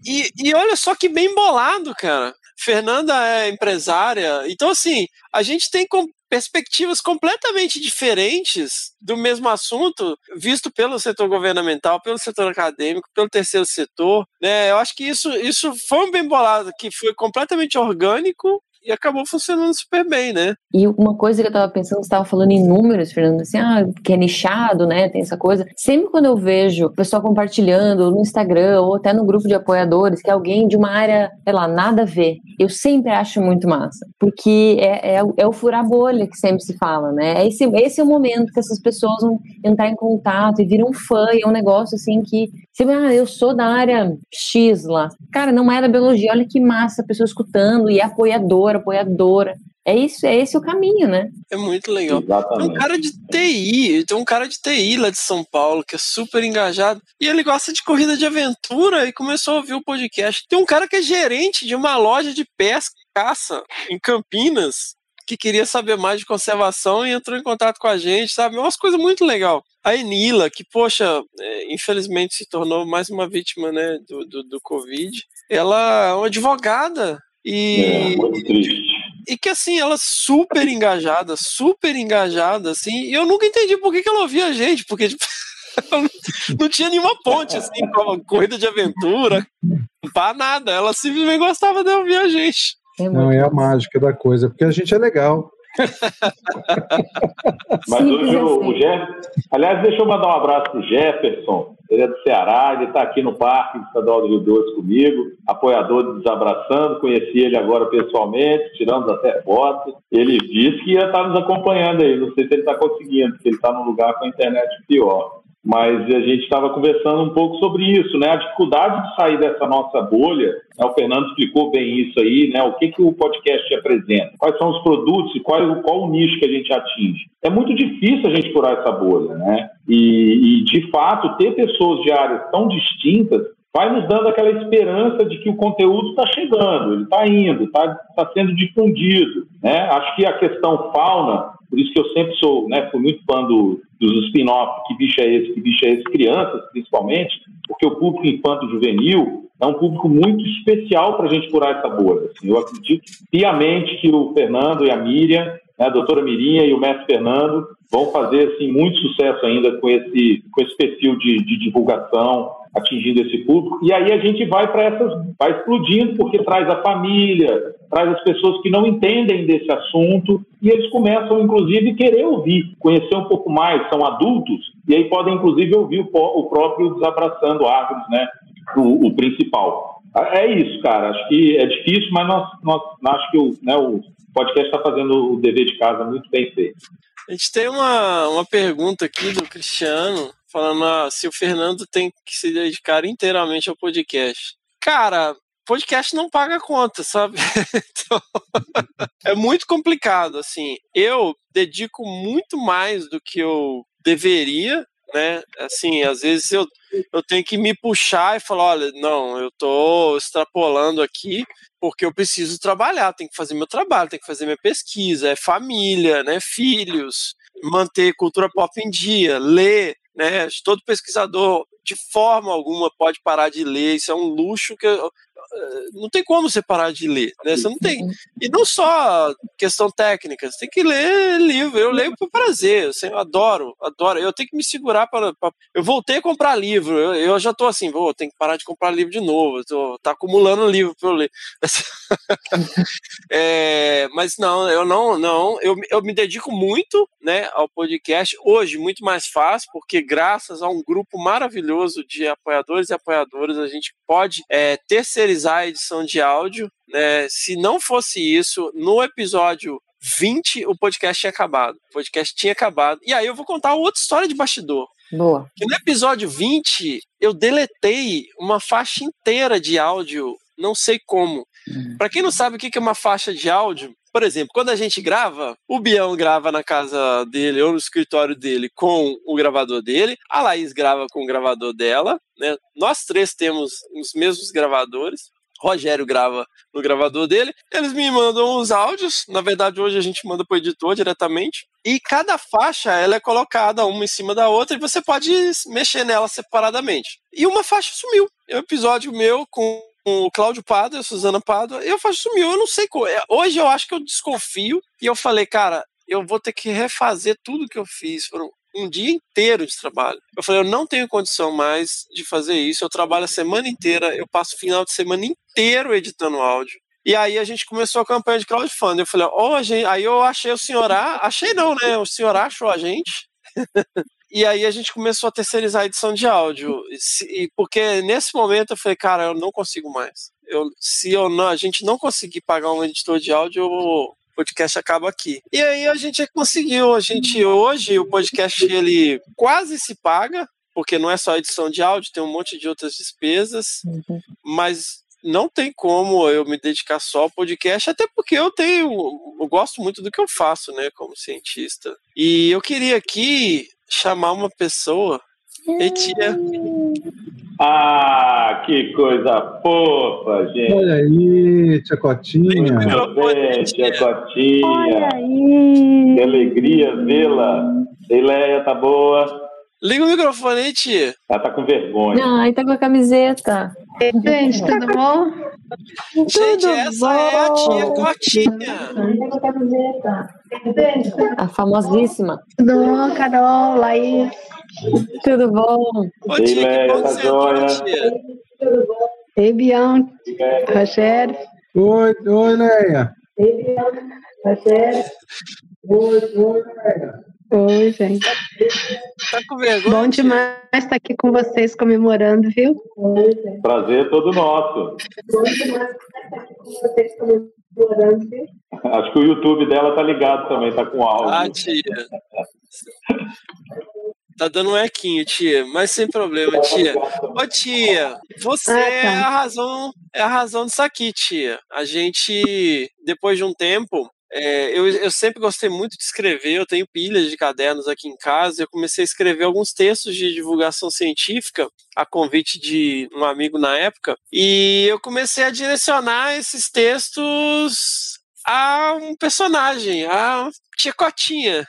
E, e olha só que bem bolado, cara. Fernanda é empresária. Então, assim, a gente tem com- perspectivas completamente diferentes do mesmo assunto, visto pelo setor governamental, pelo setor acadêmico, pelo terceiro setor. Né? Eu acho que isso, isso foi um bem bolado, que foi completamente orgânico e acabou funcionando super bem, né? E uma coisa que eu tava pensando, você estava falando em números, Fernando, assim, ah, que é nichado, né? Tem essa coisa. Sempre quando eu vejo o pessoal compartilhando no Instagram ou até no grupo de apoiadores, que é alguém de uma área, sei lá, nada a ver, eu sempre acho muito massa. Porque é, é, é o furar bolha que sempre se fala, né? É esse, esse é o momento que essas pessoas vão entrar em contato e viram fã, e é um negócio assim que. Você ah, eu sou da área X lá. Cara, não é da biologia, olha que massa, a pessoa escutando e é apoiadora, apoiadora. É isso, é esse o caminho, né? É muito legal. Tem um Exatamente. cara de TI, tem um cara de TI lá de São Paulo que é super engajado e ele gosta de corrida de aventura e começou a ouvir o podcast. Tem um cara que é gerente de uma loja de pesca e caça em Campinas que queria saber mais de conservação e entrou em contato com a gente, sabe? É umas coisas muito legal. A Enila, que, poxa, é, infelizmente se tornou mais uma vítima né, do, do, do Covid, ela é uma advogada e É, muito triste. e que assim, ela super engajada, super engajada, assim, e eu nunca entendi por que, que ela ouvia a gente, porque tipo, não- tinha nenhuma ponte, assim, com a corrida de aventura, pá, nada, ela simplesmente gostava de ouvir a gente. É Não, é a mágica da coisa, porque a gente é legal. Mas Simples hoje o, assim. o Jeff. Aliás, deixa eu mandar um abraço pro Jefferson. Ele é do Ceará, ele está aqui no Parque Estadual do Rio Doce comigo, apoiador de Desabraçando. Conheci ele agora pessoalmente, tiramos até foto. Ele disse que ia estar nos acompanhando aí. Não sei se ele está conseguindo, porque ele está num lugar com a internet pior. Mas a gente estava conversando um pouco sobre isso, né? A dificuldade de sair dessa nossa bolha. né? O Fernando explicou bem isso aí, né? O que, que o podcast apresenta? Quais são os produtos e qual, qual o nicho que a gente atinge? É muito difícil a gente furar essa bolha, né? E, e, de fato, ter pessoas de áreas tão distintas vai nos dando aquela esperança de que o conteúdo está chegando, ele está indo, está tá sendo difundido. Né? Acho que a questão fauna, por isso que eu sempre sou, né, fui muito fã do, dos spin-off, que bicho é esse, que bicho é esse, crianças principalmente, porque o público infanto-juvenil é um público muito especial para a gente furar essa bolha. Assim. Eu acredito piamente que o Fernando e a Miriam, né, a doutora Mirinha e o mestre Fernando vão fazer assim, muito sucesso ainda com esse, com esse perfil de, de divulgação, atingindo esse público. E aí a gente vai para essas, vai explodindo, porque traz a família, traz as pessoas que não entendem desse assunto e eles começam, inclusive, querer ouvir, conhecer um pouco mais, são adultos, e aí podem, inclusive, ouvir o, o próprio Desabraçando Árvores, né? O, o principal. É isso, cara. Acho que é difícil, mas nós, nós acho que o, né, o podcast está fazendo o dever de casa muito bem feito. A gente tem uma, uma pergunta aqui do Cristiano, falando ah, se o Fernando tem que se dedicar inteiramente ao podcast. Cara, podcast não paga conta, sabe? Então, é muito complicado, assim. Eu dedico muito mais do que eu deveria, né? Assim, às vezes eu, eu tenho que me puxar e falar, olha, não, eu tô extrapolando aqui porque eu preciso trabalhar, tenho que fazer meu trabalho, tenho que fazer minha pesquisa, é família, né? Filhos, manter cultura pop em dia, ler, né? Todo pesquisador de forma alguma pode parar de ler, isso é um luxo que eu- não tem como você parar de ler, né? Você não tem. E não só questão técnica, você tem que ler livro. Eu leio por prazer, assim, eu adoro, adoro. Eu tenho que me segurar para. para- Eu voltei a comprar livro, eu, eu já tô assim, vou, tenho que parar de comprar livro de novo, tô, tá acumulando livro para eu ler. É, mas não, eu não, não, eu, eu me dedico muito, né, ao podcast. Hoje muito mais fácil, porque graças a um grupo maravilhoso de apoiadores e apoiadoras a gente pode é, terceirizar a edição de áudio. Né? Se não fosse isso, no episódio 20 o podcast tinha acabado. O podcast tinha acabado. E aí eu vou contar outra história de bastidor. Boa. Que no episódio 20 eu deletei uma faixa inteira de áudio, não sei como. Pra quem não sabe o que que é uma faixa de áudio, por exemplo, quando a gente grava, o Bião grava na casa dele ou no escritório dele com o gravador dele, a Laís grava com o gravador dela, né? Nós três temos os mesmos gravadores. Rogério grava no gravador dele. Eles me mandam os áudios. Na verdade, hoje a gente manda pro editor diretamente. E cada faixa ela é colocada uma em cima da outra e você pode mexer nela separadamente. E uma faixa sumiu. É um episódio meu com o Cláudio Pádua, a Suzana Pádua, e a faixa sumiu. Eu não sei qual. é. Hoje eu acho que eu desconfio e eu falei, cara, eu vou ter que refazer tudo que eu fiz. Foram um dia inteiro de trabalho. Eu falei, eu não tenho condição mais de fazer isso. Eu trabalho a semana inteira, eu passo o final de semana inteiro editando áudio. E aí a gente começou a campanha de crowdfunding. Eu falei, ó, gente, aí eu achei o senhor A, achei não, né? O senhor A achou a gente. e aí a gente começou a terceirizar a edição de áudio. E porque nesse momento eu falei, cara, eu não consigo mais. Eu, se eu não, a gente não conseguir pagar um editor de áudio, eu podcast acaba aqui. E aí a gente conseguiu, a gente hoje o podcast ele quase se paga, porque não é só edição de áudio, tem um monte de outras despesas, uhum. mas não tem como eu me dedicar só ao podcast, até porque eu tenho, eu gosto muito do que eu faço, né, como cientista. E eu queria aqui chamar uma pessoa, Etia. Ah, que coisa fofa, gente. Olha aí, tia Cotinha. Tia Cotinha. Olha aí. Que alegria vê-la. Eileia, tá boa? Liga o microfone aí, tia. Ela tá com vergonha. Ai, tá com a camiseta. Gente, tudo bom? Gente, Tudo essa bom? é a tia Cotinha. Tá com a camiseta. A famosíssima. Tudo bom, Carol, Laís? Tudo bom? Ô, tia, que bom tá que você entrou, joia? tia. Ei, Bianca, Rogério. Oi, oi, Leia. Oi, gente. Tá com vergonha? Bom demais estar aqui com vocês comemorando, viu? Prazer todo nosso. Acho que o YouTube dela tá ligado também, tá com áudio. Ah, tia. Tá dando um equinho, tia, mas sem problema, tia. Ô, tia, você Ah, tá. é a razão, é a razão disso aqui, tia. A gente, depois de um tempo, é, eu, eu sempre gostei muito de escrever, eu tenho pilhas de cadernos aqui em casa, eu comecei a escrever alguns textos de divulgação científica, a convite de um amigo na época, e eu comecei a direcionar esses textos a um personagem, a tia Cotinha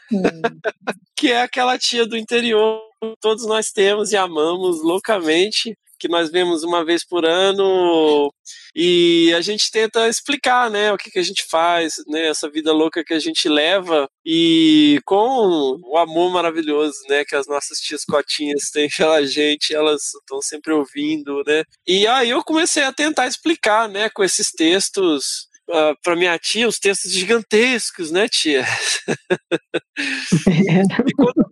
que é aquela tia do interior que todos nós temos e amamos loucamente, que nós vemos uma vez por ano e a gente tenta explicar, né, o que, que a gente faz, né, essa vida louca que a gente leva e com o amor maravilhoso, né, que as nossas tias cotinhas têm pela gente, elas estão sempre ouvindo, né, e aí eu comecei a tentar explicar, né, com esses textos Uh, para minha tia, os textos gigantescos, né, tia? e, quando,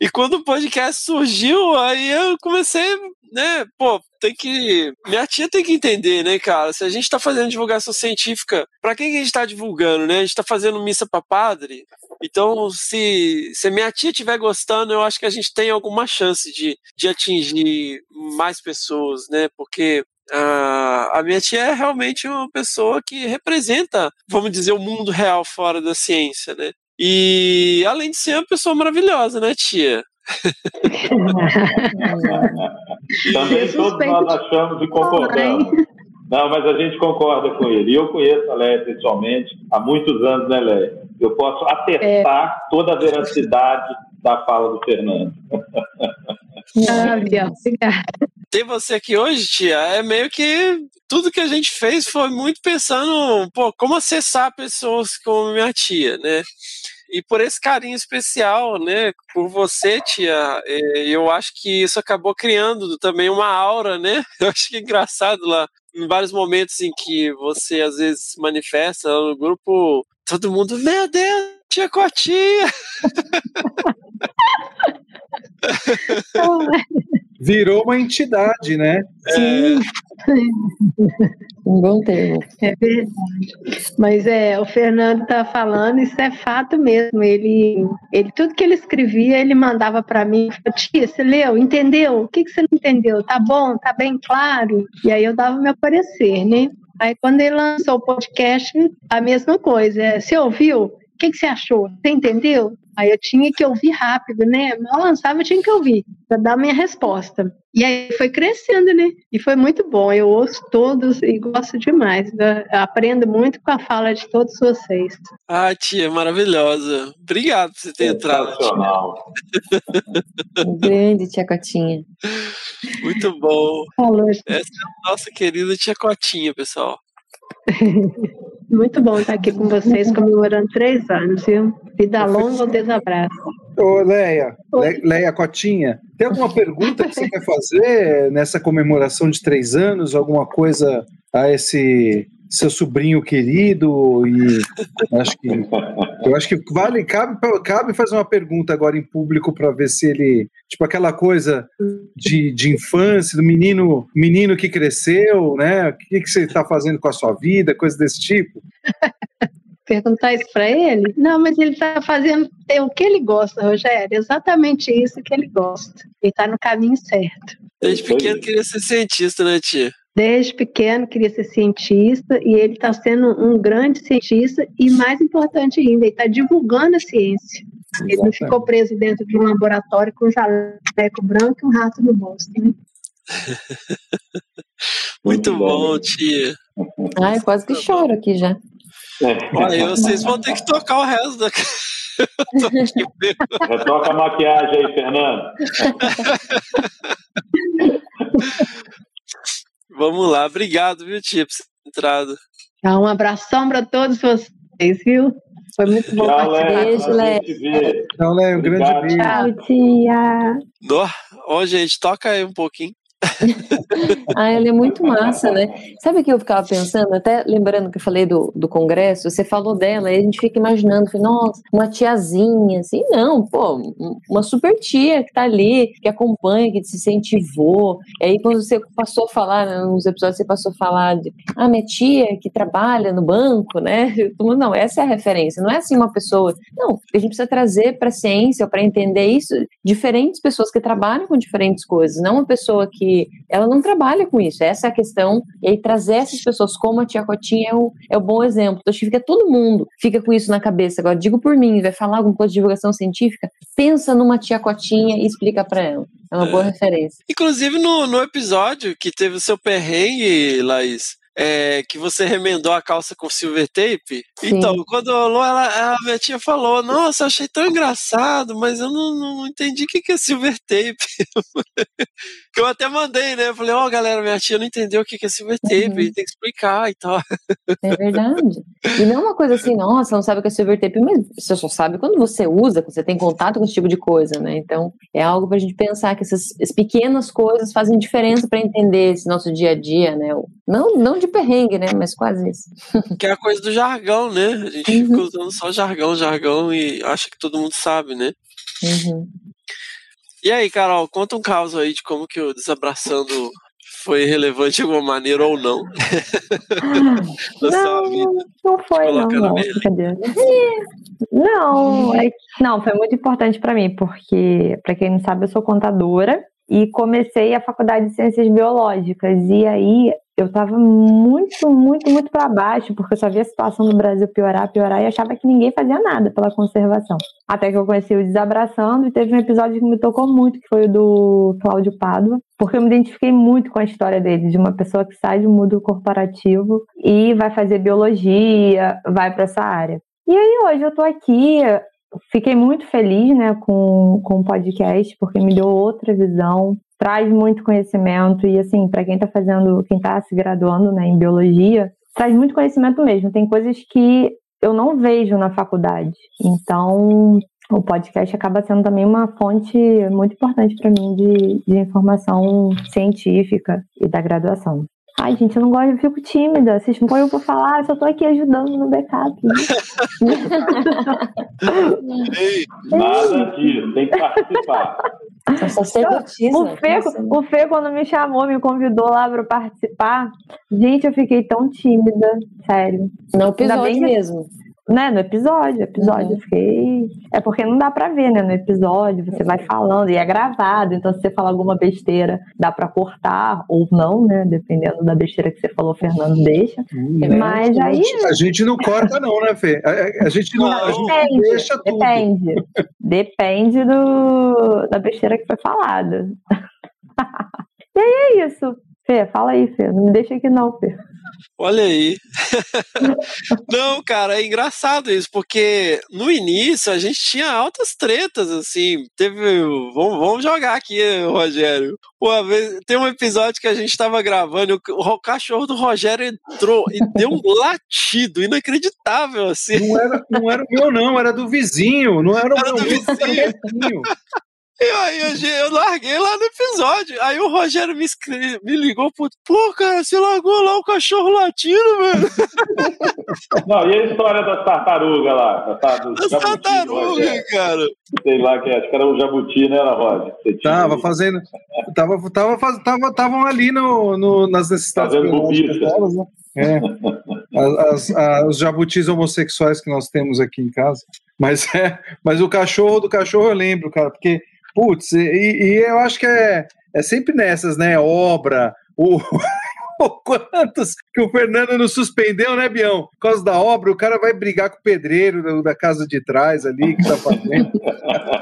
e quando o podcast surgiu, aí eu comecei, né, pô, tem que. Minha tia tem que entender, né, cara? Se a gente tá fazendo divulgação científica, para quem que a gente tá divulgando, né? A gente tá fazendo missa para padre. Então, se, se minha tia estiver gostando, eu acho que a gente tem alguma chance de, de atingir mais pessoas, né? Porque ah, a minha tia é realmente uma pessoa que representa, vamos dizer, o mundo real fora da ciência, né? E além de ser uma pessoa maravilhosa, né, tia? Também todos nós achamos e concordamos. Não, mas a gente concorda com ele. E eu conheço a Leia pessoalmente há muitos anos, né, Leia? Eu posso atestar toda a veracidade da fala do Fernando. Bianca, obrigada. Ter você aqui hoje, tia, é meio que tudo que a gente fez foi muito pensando, pô, como acessar pessoas como minha tia, né? E por esse carinho especial, né, por você, tia, é, eu acho que isso acabou criando também uma aura, né? Eu acho que é engraçado lá, em vários momentos em que você às vezes se manifesta lá no grupo, todo mundo, meu Deus, tia Virou uma entidade, né? Sim. Um bom termo. É verdade. Mas é, o Fernando tá falando, isso é fato mesmo. Ele, ele tudo que ele escrevia, ele mandava para mim, tia, você leu, entendeu? O que, que você não entendeu? Tá bom, tá bem claro? E aí eu dava meu parecer, né? Aí quando ele lançou o podcast, a mesma coisa. É, você ouviu? O que, que você achou? Você entendeu? Aí eu tinha que ouvir rápido, né? Mal lançava, eu tinha que ouvir para dar a minha resposta. E aí foi crescendo, né? E foi muito bom. Eu ouço todos e gosto demais. Eu aprendo muito com a fala de todos vocês. Ah, tia, maravilhosa. Obrigado por você ter entrado. Um grande tia Cotinha. Muito bom. Falou. Essa é a nossa querida tia Cotinha, pessoal. Muito bom estar aqui com vocês comemorando três anos, viu? Vida longa ou desabraço. Ô, Leia, Le- Leia Cotinha, tem alguma pergunta que você quer fazer nessa comemoração de três anos? Alguma coisa a esse seu sobrinho querido? E acho que eu acho que vale, cabe, cabe fazer uma pergunta agora em público para ver se ele, tipo aquela coisa de, de infância, do menino, menino que cresceu, né? O que, que você está fazendo com a sua vida, coisa desse tipo. Perguntar isso para ele? Não, mas ele está fazendo é o que ele gosta, Rogério. Exatamente isso que ele gosta. Ele está no caminho certo. Desde pequeno queria ser cientista, né, tia? Desde pequeno queria ser cientista e ele está sendo um grande cientista e mais importante ainda, ele está divulgando a ciência. Ele não Exatamente. ficou preso dentro de um laboratório com um jaleco branco e um rato no bolso. Né? Muito bom, tia. Ai, quase que choro aqui já. Olha, aí vocês vão ter que tocar o resto da. Retoca a maquiagem aí, Fernando. Vamos lá, obrigado, viu, tia, por ter entrado. Tá, um abração para todos vocês, viu? Foi muito bom Tchau, participar. Léo. Beijo, Léo. Então, Leia, um grande beijo. Tchau. tia. Ó, Ó, gente, toca aí um pouquinho. Ah, ela é muito massa, né? Sabe o que eu ficava pensando? Até lembrando que eu falei do, do congresso, você falou dela, e a gente fica imaginando, nossa, uma tiazinha, assim, não, pô, um- uma super tia que tá ali, que acompanha, que te incentivou. E aí, quando você passou a falar, né, nos episódios, você passou a falar de, ah, minha tia que trabalha no banco, né? Não, essa é a referência, não é assim uma pessoa. Não, a gente precisa trazer para a ciência, para entender isso, diferentes pessoas que trabalham com diferentes coisas, não uma pessoa que ela não trabalha com isso, essa é a questão. E aí trazer essas pessoas como a tia Cotinha é o, é o bom exemplo. Então, acho que fica todo mundo fica com isso na cabeça. Agora, digo por mim, vai falar alguma coisa de divulgação científica, pensa numa tia Cotinha e explica para ela. É uma boa referência. Inclusive no, no episódio que teve o seu perrengue, Laís, é, que você remendou a calça com silver tape. Sim. Então, quando rolou, ela, a minha tia falou: Nossa, achei tão engraçado, mas eu não, não entendi o que, que é silver tape. que eu até mandei, né? Eu falei: Ó, galera, minha tia não entendeu o que, que é silver tape, Uhum. tem que explicar e tal. É verdade. E não é uma coisa assim, nossa, não sabe o que é silver tape, mas você só sabe quando você usa, quando você tem contato com esse tipo de coisa, né? Então, é algo pra gente pensar que essas, essas pequenas coisas fazem diferença para entender esse nosso dia a dia, né? Não, não de perrengue, né? Mas quase isso. Que é a coisa do jargão, né? A gente Uhum. fica usando só jargão, jargão e acha que todo mundo sabe, né? Uhum. E aí, Carol, conta um caos aí de como que o Desabraçando foi relevante de alguma maneira ou não na sua vida. Não, não foi, não, não. Não, é- não, foi muito importante para mim, porque, para quem não sabe, eu sou contadora e comecei a faculdade de Ciências Biológicas. E aí eu estava muito, muito, muito para baixo, porque eu só via a situação do Brasil piorar, piorar, e achava que ninguém fazia nada pela conservação. Até que eu conheci o Desabraçando e teve um episódio que me tocou muito, que foi o do Cláudio Pádua, porque eu me identifiquei muito com a história dele, de uma pessoa que sai do mundo corporativo e vai fazer biologia, vai para essa área. E aí hoje eu tô aqui, fiquei muito feliz, né, com, com o podcast, porque me deu outra visão, traz muito conhecimento e assim, para quem tá fazendo, quem tá se graduando, né, em biologia, traz muito conhecimento mesmo. Tem coisas que eu não vejo na faculdade. Então, o podcast acaba sendo também uma fonte muito importante para mim de, de informação científica e da graduação. Ai, gente, eu não gosto, eu fico tímida. Vocês me põem pra falar, eu só tô aqui ajudando no backup. Ei, Nada disso, tem que participar. O Fê, o Fê, quando me chamou, me convidou lá para participar, gente, eu fiquei tão tímida, sério. Ainda episódio bem que- mesmo. Né, no episódio, episódio, eu fiquei. É porque não dá pra ver, né, no episódio, você vai falando e é gravado, então se você falar alguma besteira, dá pra cortar ou não, né, dependendo da besteira que você falou, o Fernando deixa. Mas aí. A gente não corta, não, né, Fê? A, a gente não, a gente Depende, deixa tudo. depende. Depende do, da besteira que foi falada. e aí é isso. Fê, fala aí, Fê. Não me deixa aqui não, Fê. Olha aí. Não, cara, é engraçado isso, porque no início a gente tinha altas tretas, assim. Teve. Vamos, vamos jogar aqui, Rogério. Uma vez, tem um episódio que a gente tava gravando, e o, o cachorro do Rogério entrou e deu um latido inacreditável, assim. Não era, não era o meu, não, era do vizinho. Não era o Era meu, do vizinho. E aí eu, eu larguei lá no episódio. Aí o Rogério me, escre- me ligou, pô, pô, cara, você largou lá o cachorro latindo, velho. Não, e a história das tartarugas lá? Das tartarugas, Rogério? cara. Sei lá, que acho que era um jabuti, né, Roger? Tinha Tava aí. fazendo. Tava, tava, tava, tavam ali no, no- nas necessidades delas, né? É. As- as- a- os jabutis homossexuais que nós temos aqui em casa. Mas é, mas o cachorro do cachorro eu lembro, cara, porque, putz, e, e eu acho que é, é sempre nessas, né? Obra, o. Quantos que o Fernando nos suspendeu, né, Bião? Por causa da obra, o cara vai brigar com o pedreiro da- casa de trás ali que tá fazendo.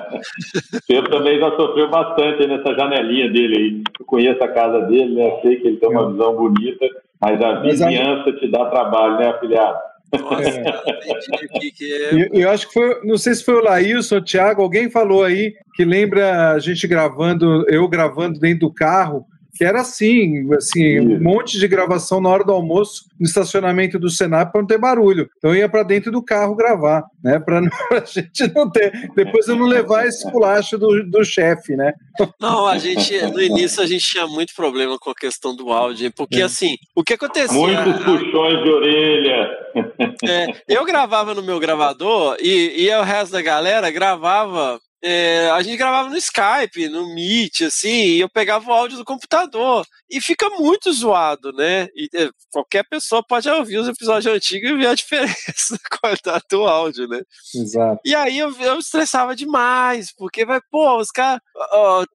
Pedro também já sofreu bastante nessa janelinha dele aí. Eu conheço a casa dele, né? Sei que ele tem uma visão bonita, mas a Mas a- vizinhança te dá trabalho, né, afilhado? Eu, eu acho que foi, não sei se foi o Laílson, o Thiago, alguém falou aí que lembra a gente gravando, eu gravando dentro do carro, que era assim, assim, um monte de gravação na hora do almoço no estacionamento do Senado para não ter barulho. Então eu ia para dentro do carro gravar, né, para a gente não ter, depois eu não levar esse culacho do, do chefe, né? Não, a gente, no início a gente tinha muito problema com a questão do áudio, porque assim, o que acontecia? Muitos puxões de orelha. É, eu gravava no meu gravador e, e o resto da galera gravava. É, a gente gravava no Skype, no Meet, assim, e eu pegava o áudio do computador. E fica muito zoado, né? E é, qualquer pessoa pode ouvir os episódios antigos e ver a diferença da qualidade do áudio, né? Exato. E aí eu, eu estressava demais, porque vai, pô, os caras.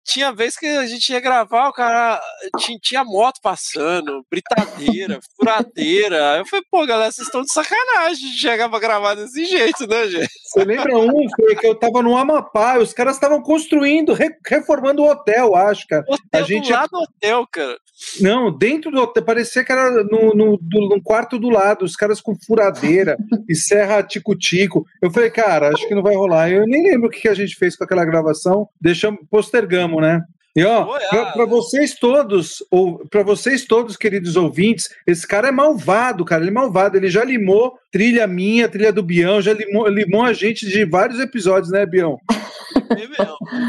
tinha vez que a gente ia gravar, o cara tinha, tinha moto passando, britadeira, furadeira. Eu falei, pô, galera, vocês estão de sacanagem de chegar pra gravar desse jeito, né, gente? Você lembra um foi que eu tava no Amapá, os caras estavam construindo, re- reformando o hotel, acho, cara. a gente lá do hotel, cara. Não, dentro do hotel, parecia que era no, no, do- no quarto do lado, os caras com furadeira e serra tico-tico. Eu falei, cara, acho que não vai rolar. Eu nem lembro o que que a gente fez com aquela gravação, deixamos, postergamos, né? E ó, para vocês todos, ou para vocês todos, queridos ouvintes, esse cara é malvado, cara. Ele é malvado. Ele já limou trilha minha, trilha do Bião, já limou, limou a gente de vários episódios, né, Bião?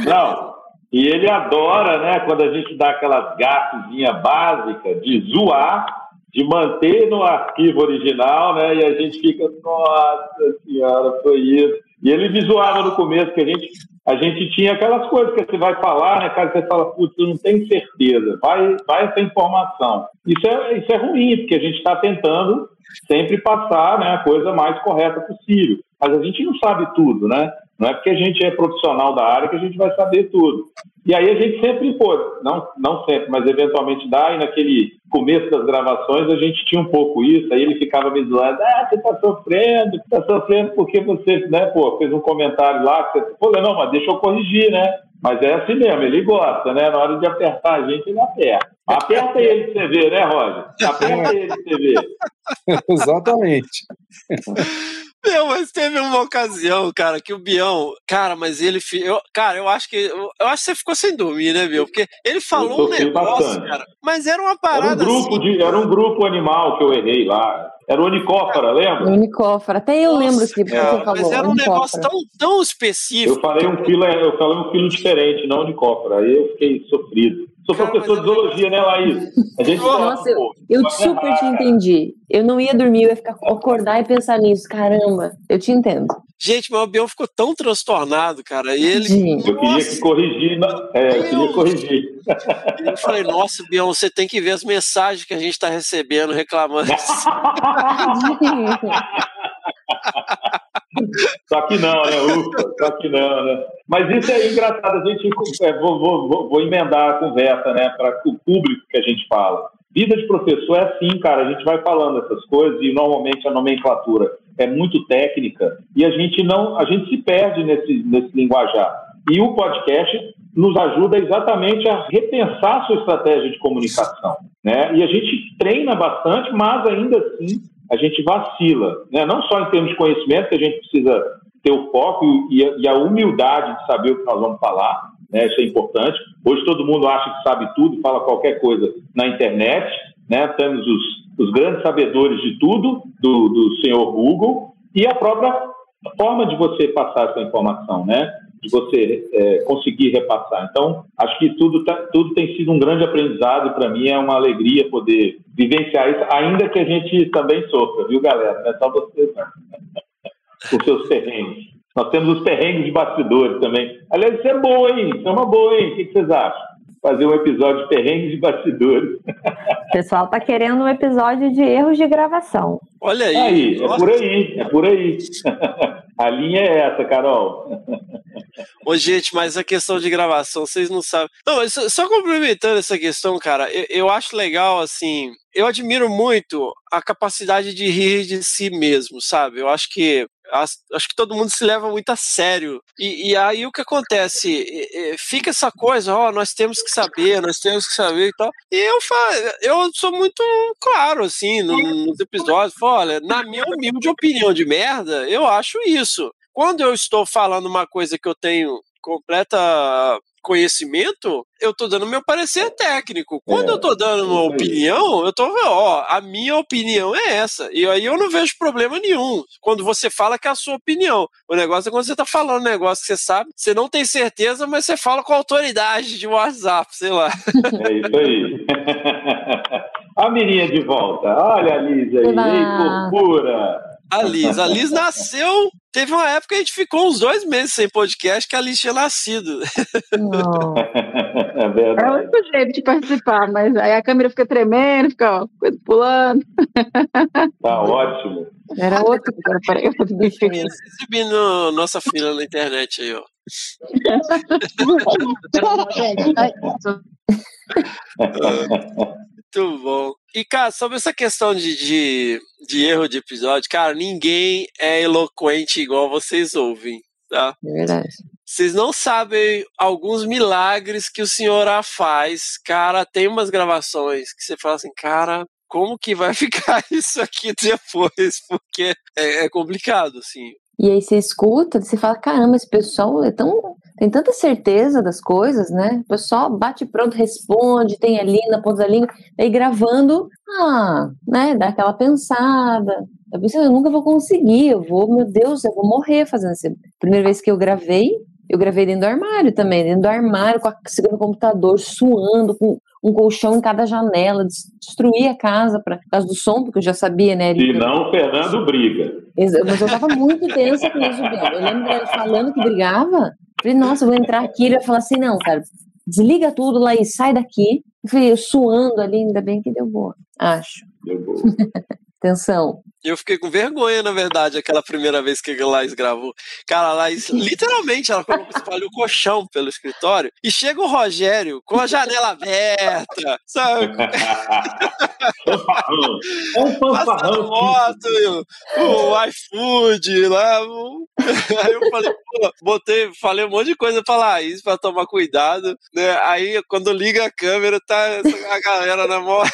Não. E ele adora, né, quando a gente dá aquelas gafozinhas básicas de zoar, de manter no arquivo original, né? E a gente fica, nossa senhora, foi isso. E ele me zoava no começo, que a gente, a gente tinha aquelas coisas que você vai falar, né, cara? Você fala, putz, eu não tenho certeza, vai, vai essa informação. Isso é, isso é ruim, porque a gente está tentando sempre passar né, a coisa mais correta possível. Mas a gente não sabe tudo, né? Não é porque a gente é profissional da área que a gente vai saber tudo. E aí a gente sempre, pô, não, não sempre, mas eventualmente dá, e naquele começo das gravações a gente tinha um pouco isso, aí ele ficava me zoando, ah, você tá sofrendo, tá sofrendo porque você, né, pô, fez um comentário lá, que você, pô, não, mas deixa eu corrigir, né? Mas é assim mesmo, ele gosta, né? Na hora de apertar a gente, ele aperta. Aperta ele pra você ver, né, Roger? Aperta ele pra você ver. Exatamente. Meu, mas teve uma ocasião, cara, que o Bião, cara, mas ele, eu, cara, eu acho que eu, eu acho que você ficou sem dormir, né, Bião? Porque ele falou um negócio, bastante. cara, mas era uma Era um parada grupo, assim, de, era um grupo animal que eu errei lá. Era o Unicófora, lembra? Unicófora. Até eu lembro que você falou. mas era um unicófora. negócio tão, tão específico. Eu falei um filo, eu falei um filo diferente, não Unicófora. Aí eu fiquei sofrido. Sou professor de zoologia, né, Laís? A gente Nossa, eu, eu super te entendi. Eu não ia dormir, eu ia ficar acordar e pensar nisso. Caramba, eu te entendo. Gente, mas o Bião ficou tão transtornado, cara, e ele... Eu queria que corrigir, não- é, eu queria corrigir. Eu falei, nossa, Bião, você tem que ver as mensagens que a gente tá recebendo reclamando. Só que não, né? Ufa, só que não, né? Mas isso é engraçado, a gente é, vou, vou, vou, emendar a conversa, né, para o público que a gente fala. Vida de professor é assim, cara, a gente vai falando essas coisas e normalmente a nomenclatura é muito técnica e a gente não, a gente se perde nesse, nesse linguajar. E o podcast nos ajuda exatamente a repensar a sua estratégia de comunicação, né? E a gente treina bastante, mas ainda assim a gente vacila, né? Não só em termos de conhecimento, que a gente precisa ter o foco e a, e a humildade de saber o que nós vamos falar, né? Isso é importante. Hoje todo mundo acha que sabe tudo, fala qualquer coisa na internet, né? Temos os, os grandes sabedores de tudo, do, do senhor Google, e a própria forma de você passar essa informação, né? De você é, conseguir repassar. Então, acho que tudo, tá, tudo tem sido um grande aprendizado para mim é uma alegria poder vivenciar isso, ainda que a gente também sofra, viu, galera? Não é só vocês, não. Os seus perrengues. Nós temos os perrengues de bastidores também. Aliás, isso é bom, hein? Isso é uma boa, hein? O que vocês acham? Fazer um episódio de perrengues de bastidores. O pessoal tá querendo um episódio de erros de gravação. Olha aí. Aí, é por aí, é por aí. A linha é essa, Carol. Ô, gente, mas a questão de gravação, vocês não sabem. Não, mas só, só complementando essa questão, cara, eu, eu acho legal, assim, eu admiro muito a capacidade de rir de si mesmo, sabe? Eu acho que acho que todo mundo se leva muito a sério. E, e aí o que acontece? Fica essa coisa, ó, nós temos que saber, nós temos que saber e tal. E eu, eu sou muito claro, assim, nos episódios. Falo, olha, na minha humilde opinião de merda, eu acho isso. Quando eu estou falando uma coisa que eu tenho completa conhecimento, eu tô dando meu parecer técnico. Quando é, eu tô dando uma opinião, eu tô, ó, a minha opinião é essa. E aí eu não vejo problema nenhum. Quando você fala que é a sua opinião. O negócio é quando você tá falando um negócio que você sabe, você não tem certeza, mas você fala com autoridade de WhatsApp, sei lá. É isso aí. a Mirinha de volta. Olha a Lígia aí. Ei, fofura. A Liz. A Liz nasceu. Teve uma época que a gente ficou uns dois meses sem podcast que a Liz tinha nascido. Não. É verdade. É o único jeito de participar, mas aí a câmera fica tremendo, fica ó, coisa pulando. Tá ótimo. Era outro que era para eu Exibindo nossa fila na internet aí, ó. Muito bom. E, cara, sobre essa questão de, de, de, erro de episódio, cara, ninguém é eloquente igual vocês ouvem, tá? É verdade. Vocês não sabem alguns milagres que o senhor faz. Cara, tem umas gravações que você fala assim, cara, como que vai ficar isso aqui depois? Porque é, é complicado, assim. E aí você escuta, você fala, caramba, esse pessoal é tão tem tanta certeza das coisas, né? O pessoal bate pronto, responde, tem ali na ponta da língua, aí gravando, ah, né, dá aquela pensada. Eu pensei, eu nunca vou conseguir, eu vou, meu Deus, eu vou morrer fazendo isso. Primeira vez que eu gravei, eu gravei dentro do armário também, dentro do armário, com a, segurando o computador, suando, com um colchão em cada janela, destruir a casa pra, por causa do som, porque eu já sabia, né? Se não, Fernando briga. Mas eu tava muito tensa com isso, Eu lembro dele falando que brigava, Falei, nossa, eu vou entrar aqui. Ele vai falar assim: não, cara, desliga tudo lá e sai daqui. Eu falei, eu suando ali, ainda bem que deu boa. Acho. Deu boa. Atenção. Eu fiquei com vergonha, na verdade, aquela primeira vez que a Laís gravou. Cara, a Laís, literalmente, ela espalhou o colchão pelo escritório e chega o Rogério com a janela aberta, sabe? um fanfarrão. moto, o iFood lá. Aí eu falei, pô, botei, falei um monte de coisa pra Laís pra tomar cuidado, né? Aí quando liga a câmera, tá a galera na moto.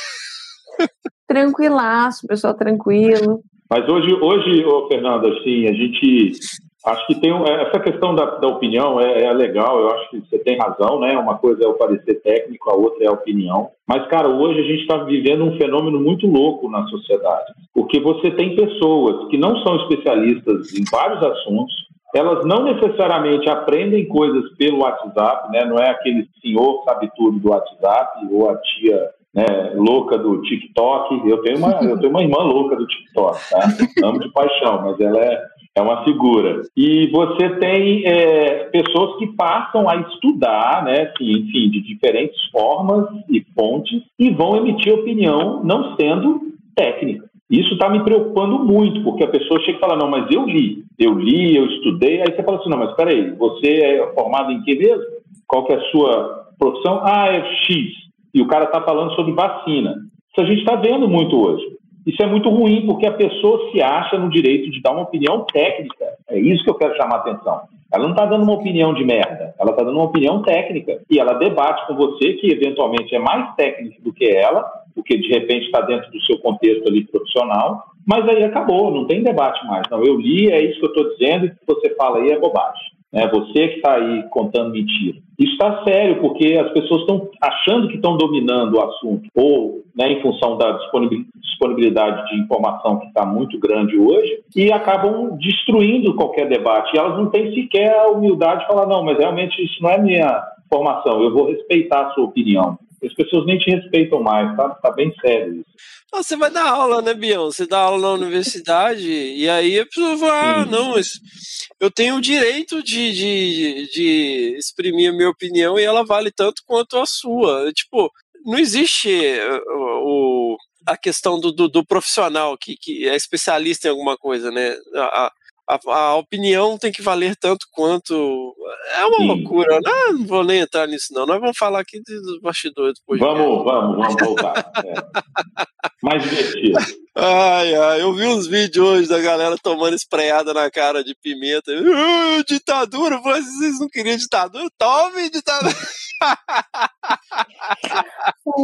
Tranquilaço, pessoal tranquilo. Mas hoje, hoje oh, Fernanda, assim, a gente acho que tem é, essa questão da, da opinião é, é, legal, eu acho que você tem razão, né? Uma coisa é o parecer técnico, a outra é a opinião. Mas, cara, hoje a gente está vivendo um fenômeno muito louco na sociedade, porque você tem pessoas que não são especialistas em vários assuntos, elas não necessariamente aprendem coisas pelo WhatsApp, né? Não é aquele senhor sabe tudo do WhatsApp ou a tia né, louca do TikTok. Eu tenho uma, eu tenho uma irmã louca do TikTok, tá? Amo de paixão, mas ela é, é uma figura. E você tem é, pessoas que passam a estudar, né, assim, enfim, de diferentes formas e fontes e vão emitir opinião não sendo técnica. Isso está me preocupando muito, porque a pessoa chega e fala, não, mas eu li, eu li, eu estudei, aí você fala assim, não, mas espera aí, você é formado em que mesmo? Qual que é a sua profissão? Ah, é X. E o cara está falando sobre vacina. Isso a gente está vendo muito hoje. Isso é muito ruim, porque a pessoa se acha no direito de dar uma opinião técnica. É isso que eu quero chamar a atenção. Ela não está dando uma opinião de merda, ela está dando uma opinião técnica. E ela debate com você, que eventualmente é mais técnico do que ela, porque de repente está dentro do seu contexto ali profissional, mas aí acabou, não tem debate mais. Não, eu li, é isso que eu estou dizendo, e o que você fala aí é bobagem. É você que está aí contando mentira. Isso está sério, porque as pessoas estão achando que estão dominando o assunto, ou né, em função da disponibilidade de informação que está muito grande hoje, e acabam destruindo qualquer debate. E elas não têm sequer a humildade de falar: não, mas realmente isso não é minha formação, eu vou respeitar a sua opinião. As pessoas nem te respeitam mais, tá? Tá bem sério isso. Ah, você vai dar aula, né, Bião? Você dá aula na universidade e aí a pessoa fala, ah, não, mas eu tenho o direito de, de, de exprimir a minha opinião e ela vale tanto quanto a sua. Tipo, não existe o, a questão do, do, do, profissional que, que é especialista em alguma coisa, né? A, a, a, opinião tem que valer tanto quanto. É uma Sim. loucura. Não, né? não vou nem entrar nisso, não. Nós vamos falar aqui dos bastidores depois. Vamos, vamos, vamos voltar. é. Mais divertido. Ai, ai, eu vi uns vídeos hoje da galera tomando espreada na cara de pimenta. Uh, ditadura, vocês não queriam ditadura? Tome ditadura!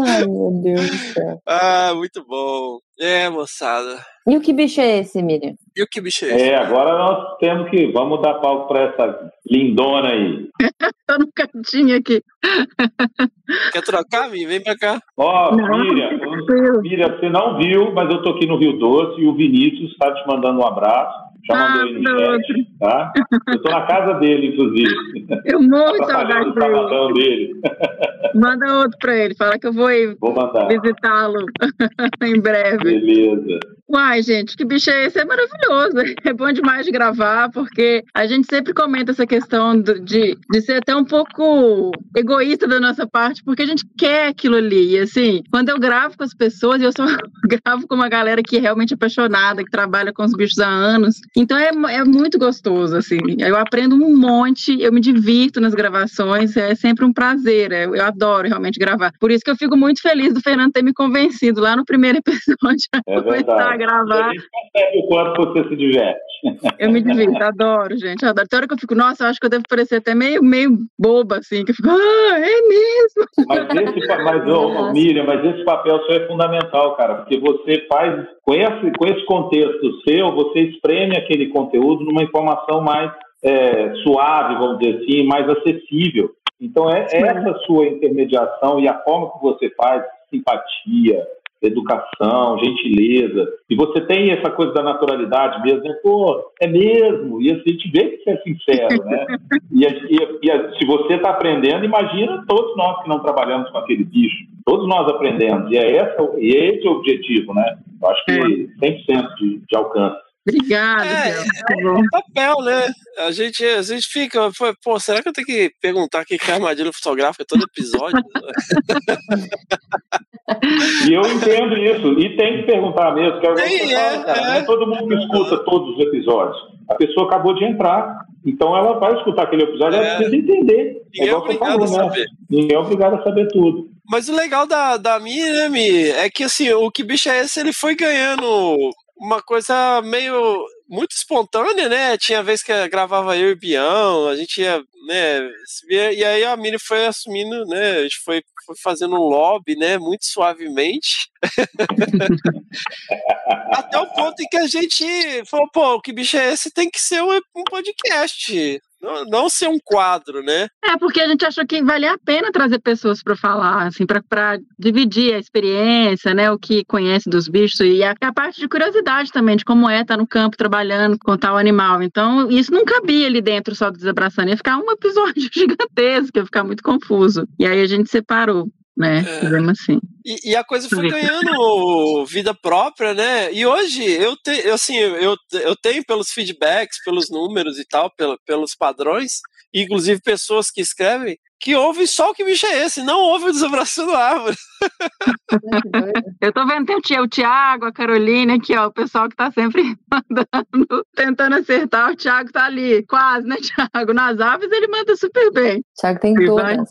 Ai, meu Deus do céu. Ah, muito bom. É, moçada. E o que bicho é esse, Miriam? E o que bicho é esse? É, agora nós temos que. Vamos dar palco para essa lindona aí. Tô no cantinho aqui. Quer trocar, Miriam? Vem pra cá. Ó, oh, Miriam, Miriam, você não viu, mas eu tô aqui no Rio Doce e o Vinícius está te mandando um abraço. Já ah, mandou no chat, tá? Eu tô na casa dele, inclusive. Eu morro de saudade dele. dele. Manda outro pra ele, fala que eu vou ir visitá-lo em breve. Beleza. Uai, gente, que bicho é esse? É maravilhoso. É bom demais de gravar, porque a gente sempre comenta essa questão de, de ser até um pouco egoísta da nossa parte, porque a gente quer aquilo ali. E assim, quando eu gravo com as pessoas, eu só gravo com uma galera que é realmente apaixonada, que trabalha com os bichos há anos. Então é, é muito gostoso, assim. Eu aprendo um monte, eu me divirto nas gravações, é sempre um prazer. É, eu adoro realmente gravar. Por isso que eu fico muito feliz do Fernando ter me convencido lá no primeiro episódio. É verdade gravar. A gente percebe o quanto você se diverte. Eu me divirto, adoro, gente. Adoro. Tem hora que eu fico, nossa, eu acho que eu devo parecer até meio, meio boba, assim, que eu fico, ah, é mesmo. Mas esse, mas, oh, Miriam, mas esse papel seu é fundamental, cara, porque você faz, com esse, com esse contexto seu, você espreme aquele conteúdo numa informação mais é, suave, vamos dizer assim, mais acessível. Então, é essa sua intermediação e a forma que você faz, simpatia, educação, gentileza. E você tem essa coisa da naturalidade mesmo, né? Pô, é mesmo. E a gente vê que você é sincero, né? E, e, e se você está aprendendo, imagina todos nós que não trabalhamos com aquele bicho. Todos nós aprendemos. E é, essa, e é esse o objetivo, né? Eu acho que 100% de, de alcance. Obrigada. É, é, é, papel, né? A gente, a gente fica, pô, será que eu tenho que perguntar o que é armadilha fotográfica todo episódio? e eu entendo isso, e tem que perguntar mesmo, que é, Sim, é, fala, cara, é. não é todo mundo que escuta todos os episódios. A pessoa acabou de entrar, então ela vai escutar aquele episódio, ela é. precisa entender. Ninguém é, é obrigado falou, a né? saber. Ninguém é obrigado a saber tudo. Mas o legal da, da minha, né, Mi, é que assim, o que bicho é esse, ele foi ganhando uma coisa meio muito espontânea, né? Tinha vez que gravava eu e Bião, a gente ia, né? E aí a Miri foi assumindo, né? A gente foi, foi fazendo um lobby, né? Muito suavemente. Até o ponto em que a gente falou, pô, que bicho é esse? Tem que ser um podcast. Não, não, ser um quadro, né? É, porque a gente achou que valia a pena trazer pessoas para falar, assim, para dividir a experiência, né? O que conhece dos bichos e a, a, parte de curiosidade também, de como é estar tá no campo trabalhando com tal animal. Então, isso não cabia ali dentro só do Desabraçando, ia ficar um episódio gigantesco, ia ficar muito confuso. E aí a gente separou né? É. Fizemos assim. E, e, a coisa foi ganhando vida própria, né? E hoje eu tenho, assim, eu, eu tenho pelos feedbacks, pelos números e tal, pelo, pelos padrões, inclusive pessoas que escrevem, que ouvem só o que bicho é esse, não ouvem o desabraçando árvore. Eu tô vendo, tem o Tia- o Tiago, a Carolina aqui, ó, o pessoal que tá sempre mandando, tentando acertar. O Tiago tá ali, quase, né, Tiago? Nas aves ele manda super bem. Tiago tem todas.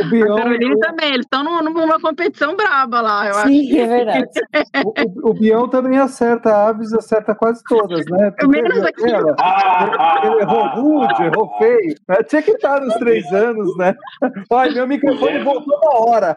O Bião, a Carolina também, eles estão numa competição braba lá, eu Sim, acho. é verdade. o, o Bião também acerta aves, acerta quase todas, né? Menos aqui. ela, Ele errou rude, errou feio. Tinha que estar nos três anos, né? Ai, meu microfone voltou na hora.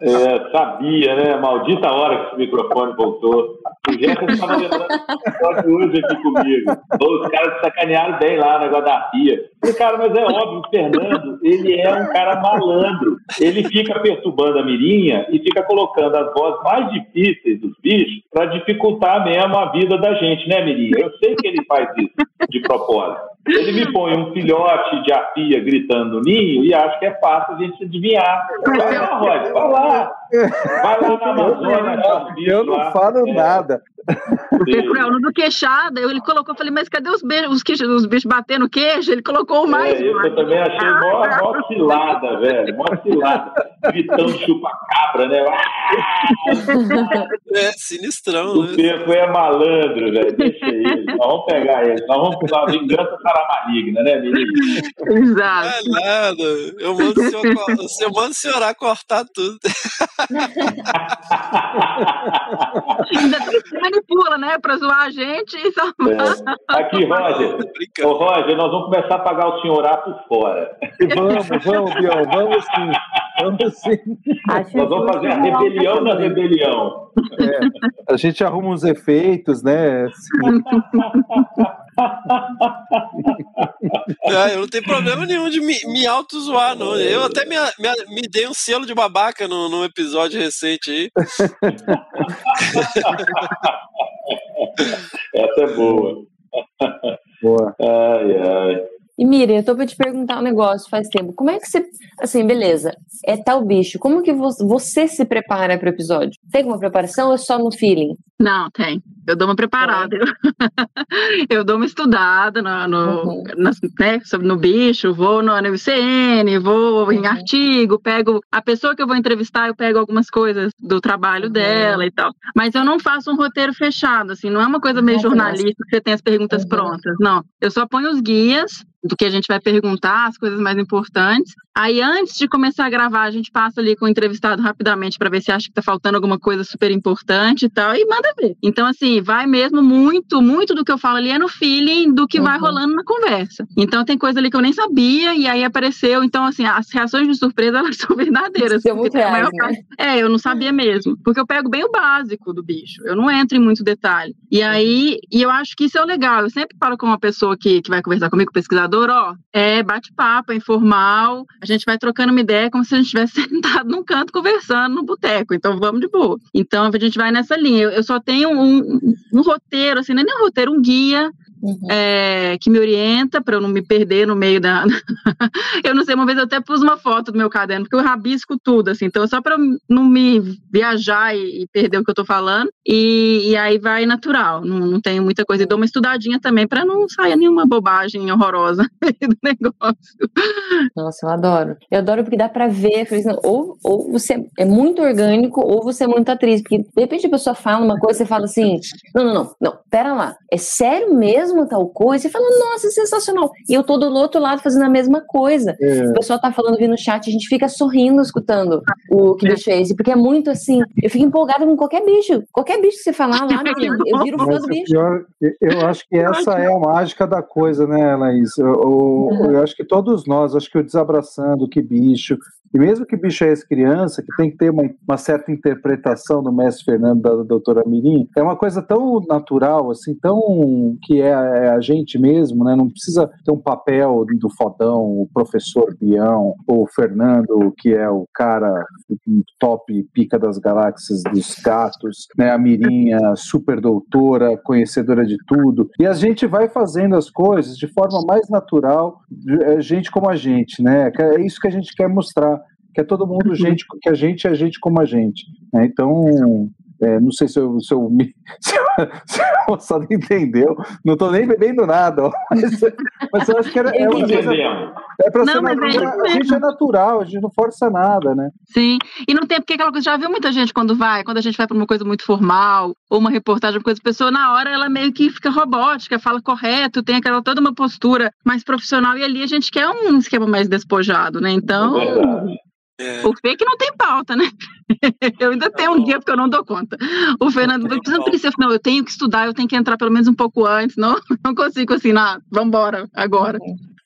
É, sabia, né? Maldita hora que esse microfone voltou. O Jefferson estava lembrando hoje aqui comigo. Os caras sacanearam bem lá o negócio da pia. Falei, cara, mas é óbvio, o Fernando, ele é um cara malandro. Ele fica perturbando a mirinha e fica colocando as vozes mais difíceis dos bichos para dificultar mesmo a vida da gente, né, mirinha? Eu sei que ele faz isso de propósito. Ele me põe um filhote de apia gritando no ninho e acha que é fácil a gente adivinhar. Vai lá, Rod, vai lá. Vai lá na Amazônia, os bichos Eu não falo nada. O cruel, no do queixada, ele colocou, eu falei, mas cadê os, beijos, os, queixos, os bichos batendo queijo? Ele colocou o mais. É, isso eu também achei mó, mó cilada, velho. Mó cilada. Gritando chupa-cabra, né? É, sinistrão, O né? Peco é malandro, velho. Deixa ele. Nós vamos pegar ele. Nós vamos uma vingança para a maligna, né, menino? Exato. Não é nada. Eu mando o senhor, eu mando o senhor cortar tudo. Ainda manipula, né? Pra zoar a gente e salvar. É. Aqui, Roger. Ô, Roger, nós vamos começar a pagar o senhor por fora. Vamos, vamos, Bião, vamos sim. Vamos sim. Nós vamos fazer a rebelião na rebelião. É, a gente arruma uns efeitos, né? assim. Ah, eu não tenho problema nenhum de me, me auto-zoar, não. Eu até me, me, me dei um selo de babaca no, num episódio recente aí. Essa é boa. Boa. Ai, ai. E Miriam, eu tô pra te perguntar um negócio faz tempo. Como é que você. Assim, beleza. É tal bicho. Como que vo- você se prepara pro episódio? Tem alguma preparação ou é só no feeling? Não, tem. Eu dou uma preparada. Eu dou uma estudada no, no, nas- né, sobre- no bicho, vou no, ICN, vou em artigo, pego a pessoa que eu vou entrevistar, eu pego algumas coisas do trabalho dela e tal. Mas eu não faço um roteiro fechado, assim, não é uma coisa meio jornalista que você tem as perguntas prontas. Não. Eu só ponho os guias do que a gente vai perguntar, as coisas mais importantes. Aí, antes de começar a gravar, a gente passa ali com o entrevistado rapidamente para ver se acha que tá faltando alguma coisa super importante e tal, e manda ver. Então, assim, vai mesmo muito, muito do que eu falo ali é no feeling do que vai rolando na conversa. Então, tem coisa ali que eu nem sabia, e aí apareceu. Então, assim, as reações de surpresa, elas são verdadeiras. Porque muito a maior reais, né? é, eu não sabia mesmo. Porque eu pego bem o básico do bicho. Eu não entro em muito detalhe. E aí, e eu acho que isso é o legal. Eu sempre falo com uma pessoa que, que vai conversar comigo, pesquisador, ó, é bate-papo, é informal. A gente vai trocando uma ideia como se a gente estivesse sentado num canto conversando no boteco. Então, vamos de boa. Então, a gente vai nessa linha. Eu, só tenho um, um roteiro, assim, não é nem um roteiro, um guia é, que me orienta para eu não me perder no meio da. eu não sei, uma vez eu até pus uma foto do meu caderno, porque eu rabisco tudo, assim, então só para não me viajar e, e perder o que eu tô falando. E, e aí vai natural, não, não tenho muita coisa. E dou uma estudadinha também para não sair nenhuma bobagem horrorosa do negócio. Nossa, eu adoro. Eu adoro porque dá pra ver, ou, ou você é muito orgânico, ou você é muito atriz. Porque de repente a pessoa fala uma coisa, você fala assim: não, não, não, não, pera lá, é sério mesmo tal coisa? Você fala, nossa, sensacional. E eu tô do outro lado fazendo a mesma coisa. É. O pessoal tá falando vindo no chat, a gente fica sorrindo escutando o que bicho é esse, porque é muito assim, eu fico empolgada com qualquer bicho. Qualquer bicho que você falar lá, eu viro fã do bicho. pior, eu acho que essa é a mágica da coisa, né, Laís? Eu, eu- eu acho que todos nós, acho que o Desabraçando, que bicho, e mesmo que bicho é ex-criança, que tem que ter uma, uma certa interpretação do mestre Fernando, da doutora Mirim, é uma coisa tão natural, assim, tão que é, é a gente mesmo, né? Não precisa ter um papel do fodão, o professor Bião, ou o Fernando, que é o cara top pica das galáxias dos gatos, né? A Mirinha, super doutora, conhecedora de tudo. E a gente vai fazendo as coisas de forma mais natural, é gente como a gente, né? É isso que a gente quer mostrar, que é todo mundo gente, que a gente é gente como a gente. né? Então, É, não sei se eu, se eu, me- se eu, se a moçada entendeu. Não estou nem bebendo nada, ó. mas, mas eu acho que era, é uma coisa. É pra Não, ser mas é natural. isso a gente é natural, a gente não força nada, né? Sim, e não tem porque aquela coisa, já viu muita gente quando vai, quando a gente vai para uma coisa muito formal, ou uma reportagem, uma coisa, a pessoa na hora ela meio que fica robótica, fala correto, tem aquela toda uma postura mais profissional, e ali a gente quer um esquema mais despojado, né? Então, o fake não tem pauta, né? Eu ainda tenho um dia porque eu não dou conta. O Fernando, você não precisa, não, eu tenho que estudar, eu tenho que entrar pelo menos um pouco antes, não, não consigo assim, não, vambora, agora.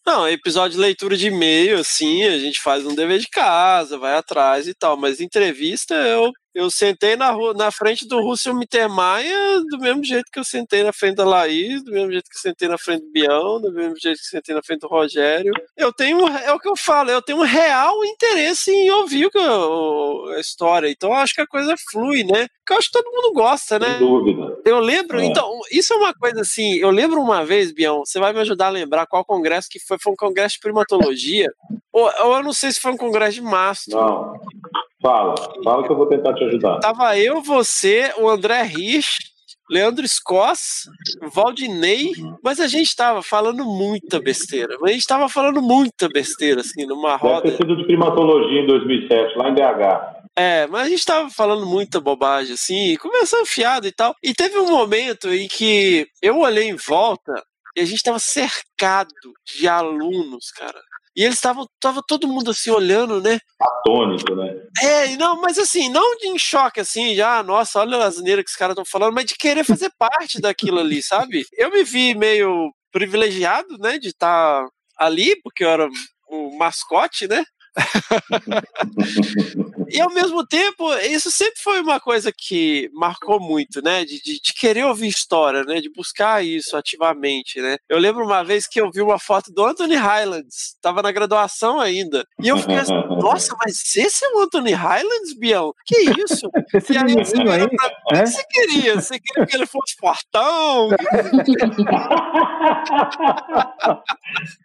Não, episódio de leitura de e-mail, assim, a gente faz um dever de casa, vai atrás e tal, mas entrevista eu, eu sentei na, rua, na frente do Russell Mittermeier do mesmo jeito que eu sentei na frente da Laís, do mesmo jeito que eu sentei na frente do Bião, do mesmo jeito que eu sentei na frente do Rogério. Eu tenho, é o que eu falo, eu tenho um real interesse em ouvir o que eu- a história, então eu acho que a coisa flui, né? Porque eu acho que todo mundo gosta, né? Sem dúvida. Eu lembro, É. então, isso é uma coisa assim, eu lembro uma vez, Bião, você vai me ajudar a lembrar qual congresso que foi, foi um congresso de primatologia, ou, ou eu não sei se foi um congresso de mastro. Não. Fala, fala que eu vou tentar te ajudar. Tava eu, você, o André Rich, Leandro Scoss, Valdinei, mas a gente tava falando muita besteira, mas a gente tava falando muita besteira, assim, numa Deve roda. ter sido de primatologia em 2007, lá em BH. É, mas a gente tava falando muita bobagem, assim, começando fiado e tal. E teve um momento em que eu olhei em volta e a gente tava cercado de alunos, cara. E eles estavam, tava todo mundo assim olhando, né? Atônito, né? É, não, mas assim, não de em choque, assim, já, nossa, olha a asneira que os caras estão falando, mas de querer fazer parte daquilo ali, sabe? Eu me vi meio privilegiado, né, de estar ali, porque eu era o mascote, né? e ao mesmo tempo, isso sempre foi uma coisa que marcou muito, né? De, de, de querer ouvir história, né? De buscar isso ativamente, né? Eu lembro uma vez que eu vi uma foto do Anthony Highlands, tava na graduação ainda, e eu fiquei assim, nossa, mas esse é o Anthony Highlands, Bião? Que isso? Esse e aí você aí, pra é? você queria? Você queria que ele fosse fortão?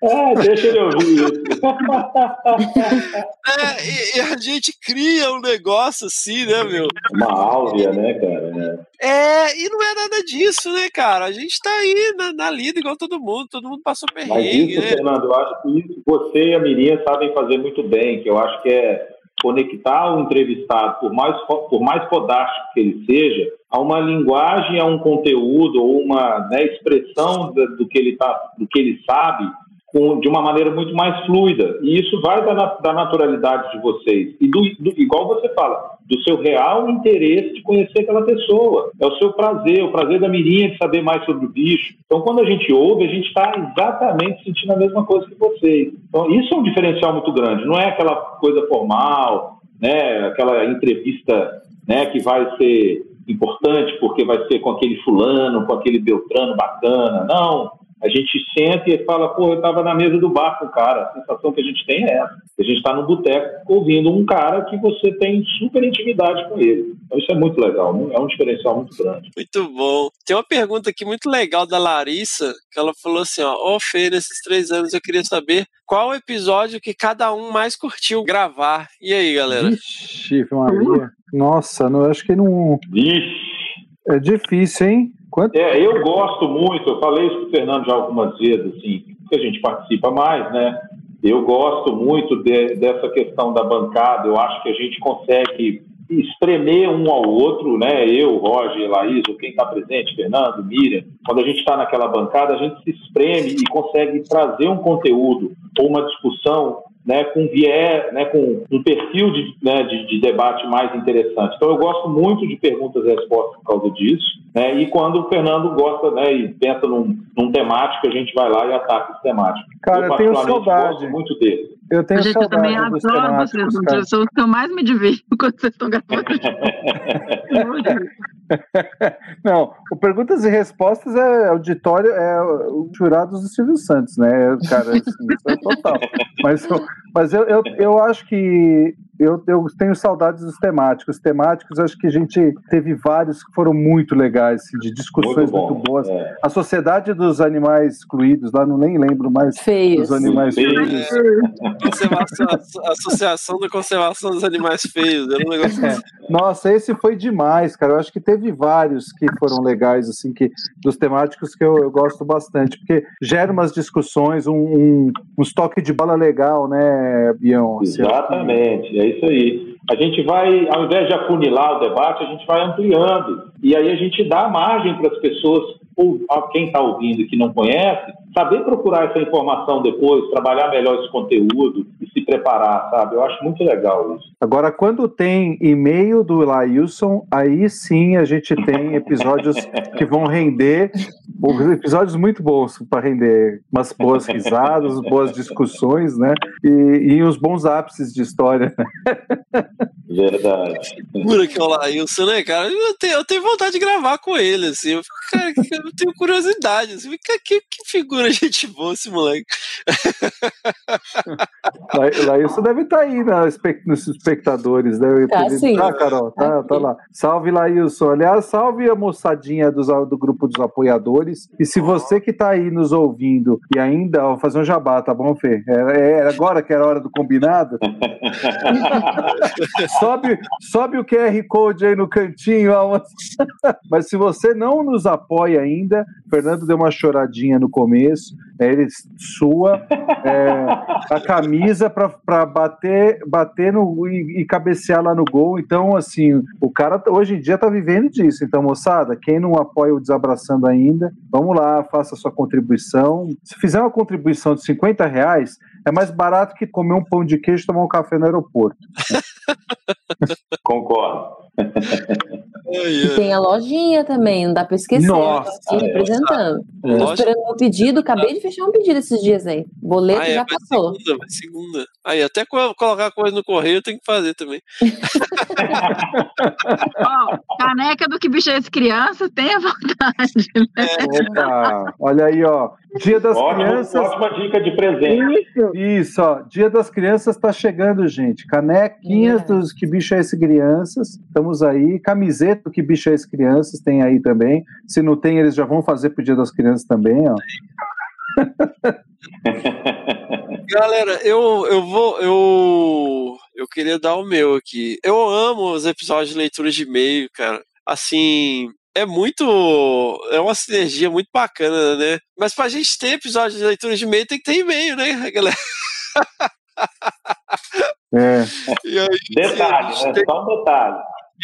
É, deixa ele ouvir. É, e, e a gente cria um negócio assim, né, meu? Uma áurea, né, cara? É, e não é nada disso, né, cara? A gente tá aí na, na lida igual todo mundo, todo mundo passou Mas perrengue, isso, né? Fernando, eu acho que isso você e a Mirinha sabem fazer muito bem, que eu acho que é conectar o entrevistado, por mais, por mais fodástico que ele seja, a uma linguagem, a um conteúdo ou uma né, expressão do, que ele tá, do que ele sabe com- de uma maneira muito mais fluida. E isso vai da, da naturalidade de vocês. E do, do- igual você fala, do seu real interesse de conhecer aquela pessoa. É o seu prazer, o prazer da mirinha de saber mais sobre o bicho. Então, quando a gente ouve, a gente está exatamente sentindo a mesma coisa que vocês. Então, isso é um diferencial muito grande. Não é aquela coisa formal, né? aquela entrevista né, que vai ser importante porque vai ser com aquele fulano, com aquele Beltrano bacana. Não. A gente senta e fala, pô, eu estava na mesa do bar com o cara. A sensação que a gente tem é essa. A gente está no boteco ouvindo um cara que você tem super intimidade com ele. Então isso é muito legal, né? é um diferencial muito grande. Muito bom. Tem uma pergunta aqui muito legal da Larissa, que ela falou assim, ó, ô Fê, nesses três anos eu queria saber qual o episódio que cada um mais curtiu gravar. E aí, galera? Vixe, Maria. Nossa, não, acho que não. É difícil, hein? Quanto... É, eu gosto muito, eu falei isso com o Fernando já algumas vezes, assim, porque a gente participa mais, né? Eu gosto muito de- dessa questão da bancada, eu acho que a gente consegue espremer um ao outro, né? Eu, Roger, Laís, quem está presente, Fernando, Miriam, quando a gente está naquela bancada, a gente se espreme e consegue trazer um conteúdo ou uma discussão né, com viés, né, com um perfil de, né, de, de debate mais interessante. Então eu gosto muito de perguntas e respostas por causa disso, né, e quando o Fernando gosta né, e pensa num, num temático, a gente vai lá e ataca esse temático. Cara, eu tenho particularmente, saudade. gosto muito dele. Eu tenho Gente, eu também adoro vocês, eu sou os que eu mais me divirto quando vocês estão gravando. Não, o Perguntas e Respostas é auditório, é o jurados do Silvio Santos, né? Cara, assim, isso é total. Mas, mas eu, eu, eu acho que eu, eu tenho saudades dos temáticos. Temáticos, acho que a gente teve vários que foram muito legais, assim, de discussões Muito bom, muito, boas. é. A Sociedade dos Animais Excluídos, lá não nem lembro mais Feios. dos animais Feios. feios. Associação da Conservação dos Animais Feios. Era um negócio assim. Nossa, esse foi demais, cara. Eu acho que teve vários que foram legais, assim, que dos temáticos que eu, eu gosto bastante, porque gera umas discussões, um, um, um estoque de bola legal, né, Bião? Assim, Exatamente, é isso aí. A gente vai, ao invés de afunilar o debate, a gente vai ampliando. E aí a gente dá margem para as pessoas, ou a quem está ouvindo e que não conhece, saber procurar essa informação depois, trabalhar melhor esse conteúdo e se preparar, sabe? Eu acho muito legal isso. Agora, quando tem e-mail do Lailson, aí sim a gente tem episódios que vão render, episódios muito bons para render umas boas risadas, boas discussões, né? E, e uns bons ápices de história. né? Verdade. Figura que é o Lailson, né, cara? Eu tenho, eu tenho vontade de gravar com ele, assim. Eu, fico, cara, eu tenho curiosidade. Assim, que, que, que figura gente boa esse moleque. Lailson deve estar aí na espe- nos espectadores. Deve Tá, ter- sim. Tá, Carol? Tá, tá lá. Salve, Lailson. Aliás, salve a moçadinha dos, do grupo dos apoiadores. E se você que tá aí nos ouvindo e ainda, ó, vou fazer um jabá, tá bom, Fê? Era, era agora que era hora do combinado? sobe, sobe o QR Code aí no cantinho. ó. Mas se você não nos apoia ainda, Fernando deu uma choradinha no começo, né, ele sua é, a camisa para bater, bater no, e, e cabecear lá no gol. Então, assim, o cara hoje em dia tá vivendo disso. Então, moçada, quem não apoia o Desabraçando ainda, vamos lá, faça sua contribuição. Se fizer uma contribuição de 50 reais, é mais barato que comer um pão de queijo e tomar um café no aeroporto. Concordo. E tem a lojinha também, não dá pra esquecer. Nossa, eu é. representando. É. Tô esperando meu pedido, acabei de fechar um pedido esses dias aí. Boleto Ah, é, já vai passou. segunda, vai segunda. Aí, até co- colocar coisa no correio tem que fazer também. Ó, caneca do que bicho é esse criança, tenha vontade. Né? Opa, olha aí, ó. Dia das Ótimo- Crianças. ótima dica de presente. Isso, isso, ó. Dia das Crianças tá chegando, gente. Canequinhas dos Que Bicho é Esse Crianças. Estamos aí. Camiseta do Que Bicho é Esse Crianças tem aí também. Se não tem, eles já vão fazer pro Dia das Crianças também, ó. Galera, eu, eu vou. Eu, eu queria dar o meu aqui. Eu amo os episódios de leitura de e-mail, cara. Assim. É muito. É uma sinergia muito bacana, né? Mas pra gente ter episódio de leitura de e-mail, tem que ter e-mail, né, galera? É. E aí, Detalhe, né? tem- Só um detalhe.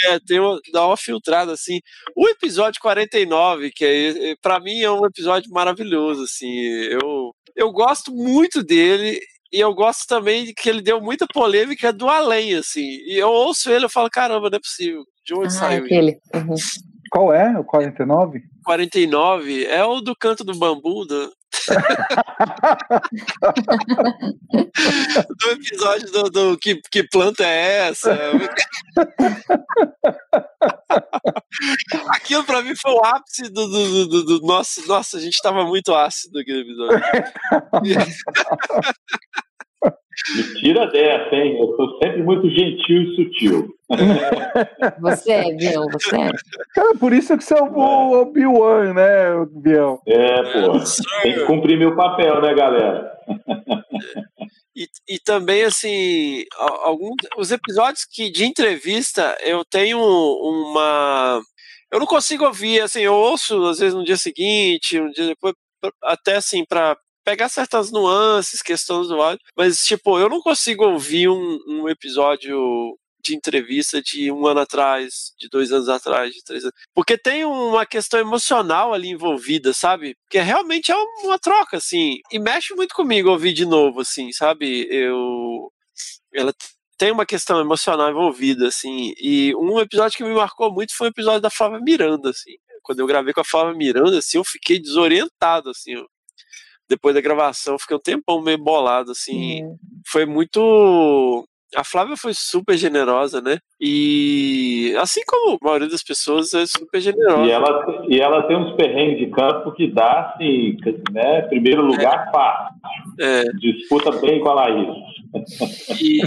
É, tem uma, dá uma filtrada assim. O episódio 49, que é, para mim é um episódio maravilhoso, assim. Eu, eu gosto muito dele e eu gosto também de que ele deu muita polêmica do além, assim. E eu ouço ele e falo, caramba, não é possível. De onde Ah, saiu aquele. Uhum. Qual é? O 49? 49 é o do canto do bambu, do, do episódio do, do que, que planta é essa? Aquilo pra mim foi o ápice do, do, do, do, nosso. Nossa, a gente tava muito ácido naquele episódio. Me tira dessa, hein? Eu sou sempre muito gentil e sutil. Você é, Bião, você é. Cara, por isso que você é o Obi-Wan, né, Biel? É, pô. Tem que cumprir meu papel, né, galera? E, e também, assim, a- alguns os episódios que de entrevista eu tenho uma. Eu não consigo ouvir, assim, eu ouço às vezes no dia seguinte, um dia depois, até assim, pra pegar certas nuances, questões do áudio, mas, tipo, eu não consigo ouvir um, um episódio de entrevista de um ano atrás, de dois anos atrás, de três anos. Porque tem uma questão emocional ali envolvida, sabe? Porque realmente é uma troca, assim. E mexe muito comigo ouvir de novo, assim, sabe? Eu. Ela tem uma questão emocional envolvida, assim. E um episódio que me marcou muito foi o episódio da Flávia Miranda, assim. Quando eu gravei com a Flávia Miranda, assim, eu fiquei desorientado, assim. Depois da gravação, eu fiquei um tempão meio bolado, assim. Foi muito. A Flávia foi super generosa, né? E assim como a maioria das pessoas é super generosa. E ela, e ela tem uns perrengues de campo que dá, assim, né? Primeiro lugar, fácil. É. Disputa bem com a Laís. E,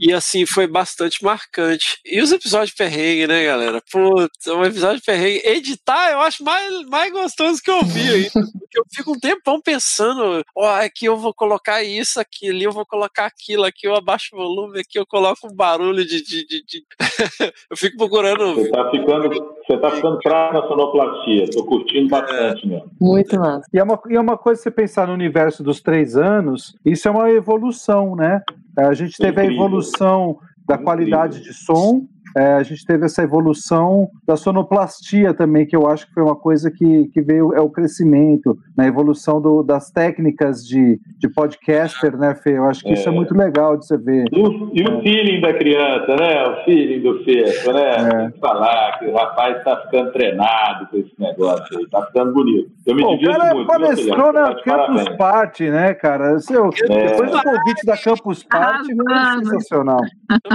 e assim, foi bastante marcante. E os episódios perrengue, né, galera? Putz, um episódio perrengue. Editar eu acho mais, mais gostoso que ouvir aí. Porque eu fico um tempão pensando, ó, aqui eu vou colocar isso, aqui ali eu vou colocar aquilo, aqui eu abaixo o volume, aqui eu coloco um barulho de. de, de, de... eu fico procurando. Você tá ficando, você tá ficando craque na sonoplastia. Tô curtindo bastante mesmo. Muito massa. E é, uma, e é uma coisa você pensar no universo dos três anos, isso é uma evolução, né? A gente teve a Incrível. evolução da qualidade de som, é, a gente teve essa evolução da sonoplastia também, que eu acho que foi uma coisa que, que veio, é o crescimento, na evolução do, das técnicas de, de podcaster, né, Fê? Eu acho que isso é É. muito legal de você ver. E o, e o feeling da criança, né? O feeling do Feto, né? É. Falar que o rapaz tá ficando treinado com esse negócio aí, tá ficando bonito. Eu me Pô, divirto cara muito. palestrou na Tá Campus. Party, né, cara? Seu, É. Depois do convite da Campus Party, foi Arrasando. sensacional.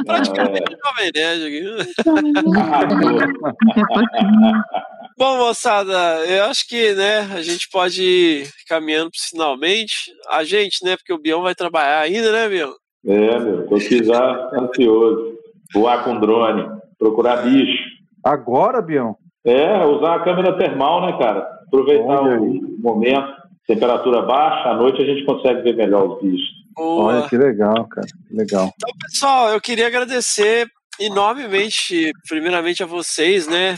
Praticamente Jovem Nerd aqui. Bom, moçada, eu acho que, né, a gente pode ir caminhando finalmente. A gente, né, porque o Bião vai trabalhar ainda, né, Bião? É, meu, tô aqui já ansioso. Voar com drone, procurar bicho. Agora, Bião? É, usar a câmera termal, né, cara? Aproveitar Olha o momento, temperatura baixa, à noite a gente consegue ver melhor os bichos. Boa. Olha que legal, cara. Que legal. Então, pessoal, eu queria agradecer enormemente, primeiramente a vocês, né,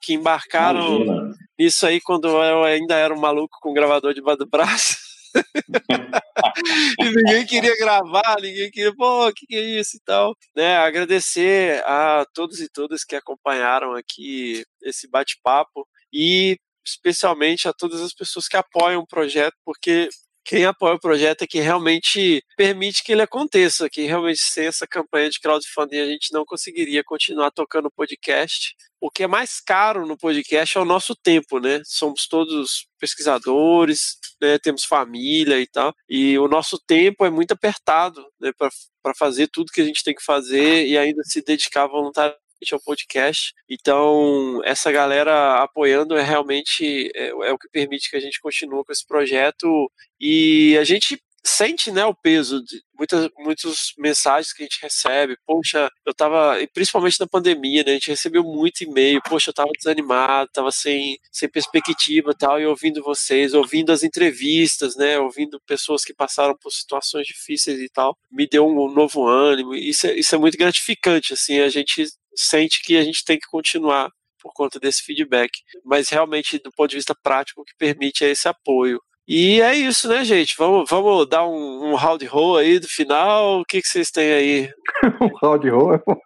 que embarcaram Imagina. nisso aí quando eu ainda era um maluco com gravador debaixo do braço. e ninguém queria gravar, ninguém queria, pô, o que, que é isso e tal. Né, agradecer a todos e todas que acompanharam aqui esse bate-papo e especialmente a todas as pessoas que apoiam o projeto, porque quem apoia o projeto é que realmente permite que ele aconteça, que realmente sem essa campanha de crowdfunding a gente não conseguiria continuar tocando o podcast. O que é mais caro no podcast é o nosso tempo, né? Somos todos pesquisadores, né? temos família e tal, e o nosso tempo é muito apertado né? para fazer tudo que a gente tem que fazer e ainda se dedicar voluntariamente ao podcast. Então, essa galera apoiando é realmente é, é o que permite que a gente continue com esse projeto e a gente sente né, o peso de muitas, muitas mensagens que a gente recebe. Poxa, eu tava, principalmente na pandemia, né? A gente recebeu muito e-mail, poxa, eu tava desanimado, tava sem, sem perspectiva tal, e ouvindo vocês, ouvindo as entrevistas, né? Ouvindo pessoas que passaram por situações difíceis e tal, me deu um novo ânimo. Isso é, isso é muito gratificante, assim, a gente sente que a gente tem que continuar por conta desse feedback. Mas realmente, do ponto de vista prático, o que permite é esse apoio. E é isso, né, gente? Vamos, vamos dar um, um round roll aí do final. O que, que vocês têm aí? um round roll é bom.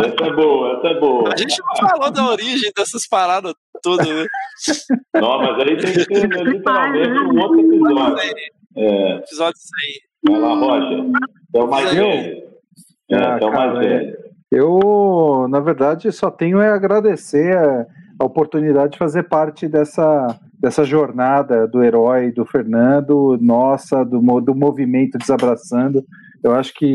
Essa é boa, essa é boa. A gente não falou da origem dessas paradas todas, né? Não, mas aí tem que ser né, literalmente um outro episódio. É. Episódio 100. Vai lá, Roger. É o mais velho. É, Ah, é o mais cara, velho. Eu, na verdade, só tenho é agradecer a, a oportunidade de fazer parte dessa, dessa jornada do herói, do Fernando, nossa, do, do movimento Desabraçando. Eu acho que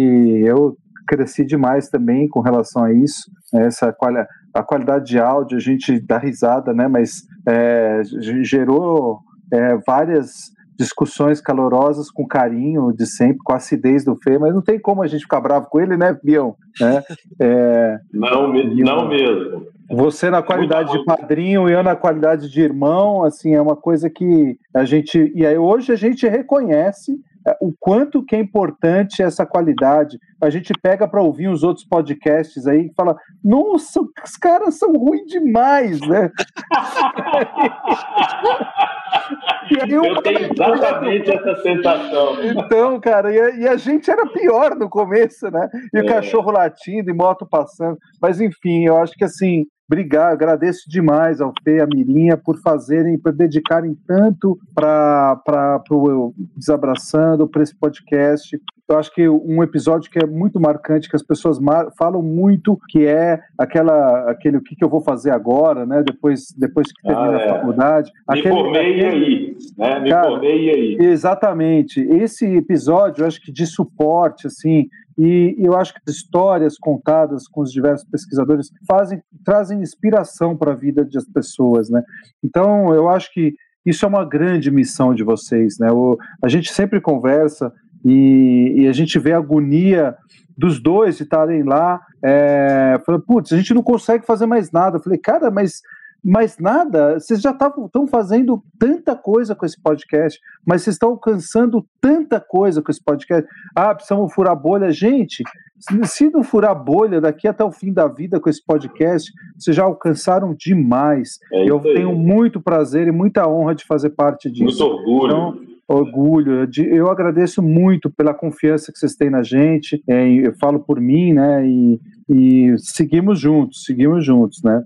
eu cresci demais também com relação a isso, né, essa quali a qualidade de áudio, a gente dá risada, né, mas é, gerou é, várias discussões calorosas com carinho de sempre, com a acidez do Fê, mas não tem como a gente ficar bravo com ele, né, Bião? Né? É, Não, não mesmo. você na qualidade de padrinho e eu na qualidade de irmão, assim, é uma coisa que a gente. E aí hoje a gente reconhece é, o quanto que é importante essa qualidade. A gente pega para ouvir os outros podcasts aí e fala: nossa, os caras são ruins demais, né? Aí Eu tenho exatamente essa sensação. Então, cara, e a, e a gente era pior no começo, né? E o É. cachorro latindo e moto passando. Mas, enfim, eu acho que assim, obrigado, agradeço demais ao Fê e à Mirinha por fazerem, por dedicarem tanto para o Desabraçando, para esse podcast. Eu acho que um episódio que é muito marcante, que as pessoas falam muito, que é aquela, aquele o que, que eu vou fazer agora, né? Depois, depois que termina Ah, é. a faculdade. Me formei e aí. Né? Me Cara, formei e aí. Exatamente. Esse episódio, eu acho que de suporte, assim, e eu acho que as histórias contadas com os diversos pesquisadores fazem, trazem inspiração para a vida das pessoas, né? Então, eu acho que isso é uma grande missão de vocês, né? O, a gente sempre conversa e, e a gente vê a agonia dos dois de estarem lá. É, falando, putz, a gente não consegue fazer mais nada. Eu falei, cara, mas mas nada, vocês já estão fazendo tanta coisa com esse podcast, mas vocês estão alcançando tanta coisa com esse podcast. Ah, precisamos furar bolha. Gente, se não furar bolha daqui até o fim da vida com esse podcast, vocês já alcançaram demais. É Eu aí. tenho muito prazer e muita honra de fazer parte disso. Muito orgulho. Então, orgulho. Eu agradeço muito pela confiança que vocês têm na gente. é, eu falo por mim, né? E, e seguimos juntos, seguimos juntos, né?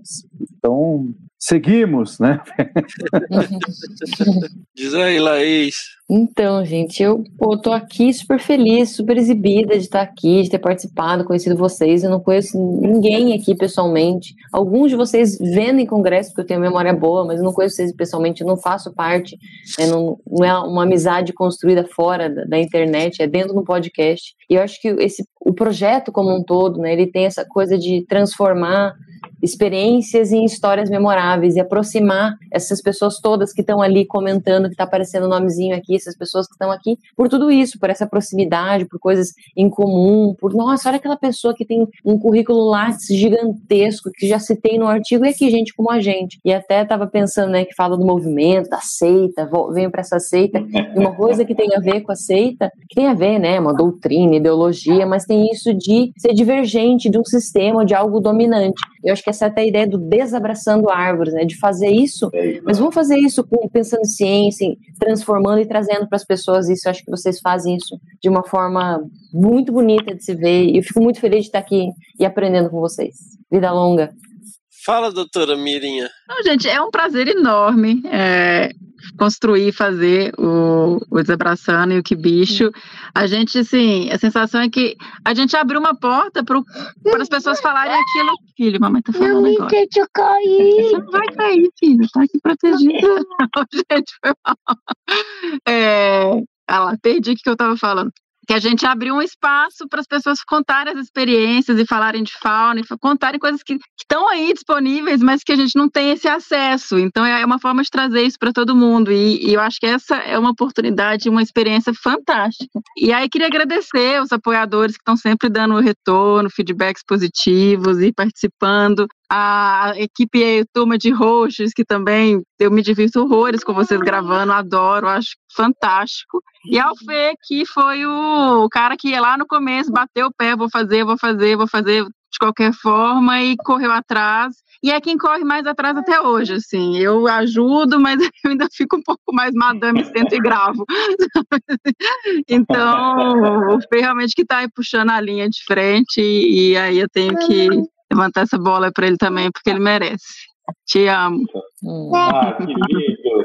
Então, seguimos, né? Diz aí, Laís. Então, gente, eu pô, tô aqui super feliz, super exibida de estar aqui, de ter participado, conhecido vocês. Eu não conheço ninguém aqui pessoalmente. Alguns de vocês vendo em congresso, porque eu tenho memória boa, mas eu não conheço vocês pessoalmente, eu não faço parte. né, não, não é uma amizade construída fora da, da internet, é dentro do podcast. E eu acho que esse, o projeto como um todo, né, ele tem essa coisa de transformar experiências em histórias memoráveis e aproximar essas pessoas todas que estão ali comentando, que está aparecendo o nomezinho aqui, essas pessoas que estão aqui, por tudo isso, por essa proximidade, por coisas em comum, por nossa, olha aquela pessoa que tem um currículo Lattes gigantesco, que já citei no artigo, e aqui gente como a gente. E até estava pensando, né, que fala do movimento, da seita, venho para essa seita, e uma coisa que tem a ver com a seita, que tem a ver, né, uma doutrina, ideologia, mas tem isso de ser divergente de um sistema, de algo dominante. Eu acho que essa é até a ideia do desabraçando árvores, né, de fazer isso, mas vamos fazer isso com, pensando em ciência, transformando e trazendo para as pessoas isso. Eu acho que vocês fazem isso de uma forma muito bonita de se ver, e eu fico muito feliz de estar aqui e aprendendo com vocês. Vida longa. Fala, doutora Mirinha. Não, gente, é um prazer enorme é, construir, fazer o, o Desabraçando e o Que Bicho. A gente, assim, a sensação é que a gente abriu uma porta para as pessoas falarem aquilo. Filho, mamãe tá falando agora. deixa eu cair. Você não vai cair, filho, tá aqui protegido. Não, gente, foi mal. É, ah lá, perdi o que eu tava falando. Que a gente abriu um espaço para as pessoas contarem as experiências e falarem de fauna, e contarem coisas que estão aí disponíveis, mas que a gente não tem esse acesso. Então é uma forma de trazer isso para todo mundo. E, e eu acho que essa é uma oportunidade, uma experiência fantástica. E aí queria agradecer os apoiadores que estão sempre dando retorno, feedbacks positivos e participando a equipe e turma de hosts, que também eu me divirto horrores com vocês gravando, adoro, acho fantástico. E ao Fê, que foi o cara que lá no começo, bateu o pé, vou fazer, vou fazer, vou fazer de qualquer forma, e correu atrás. E é quem corre mais atrás até hoje, assim. Eu ajudo, mas eu ainda fico um pouco mais madame, sento e gravo. então, o Fê realmente que tá aí puxando a linha de frente, e, e aí eu tenho que levantar essa bola para ele também, porque ele merece. Te amo. Ah, que lindo.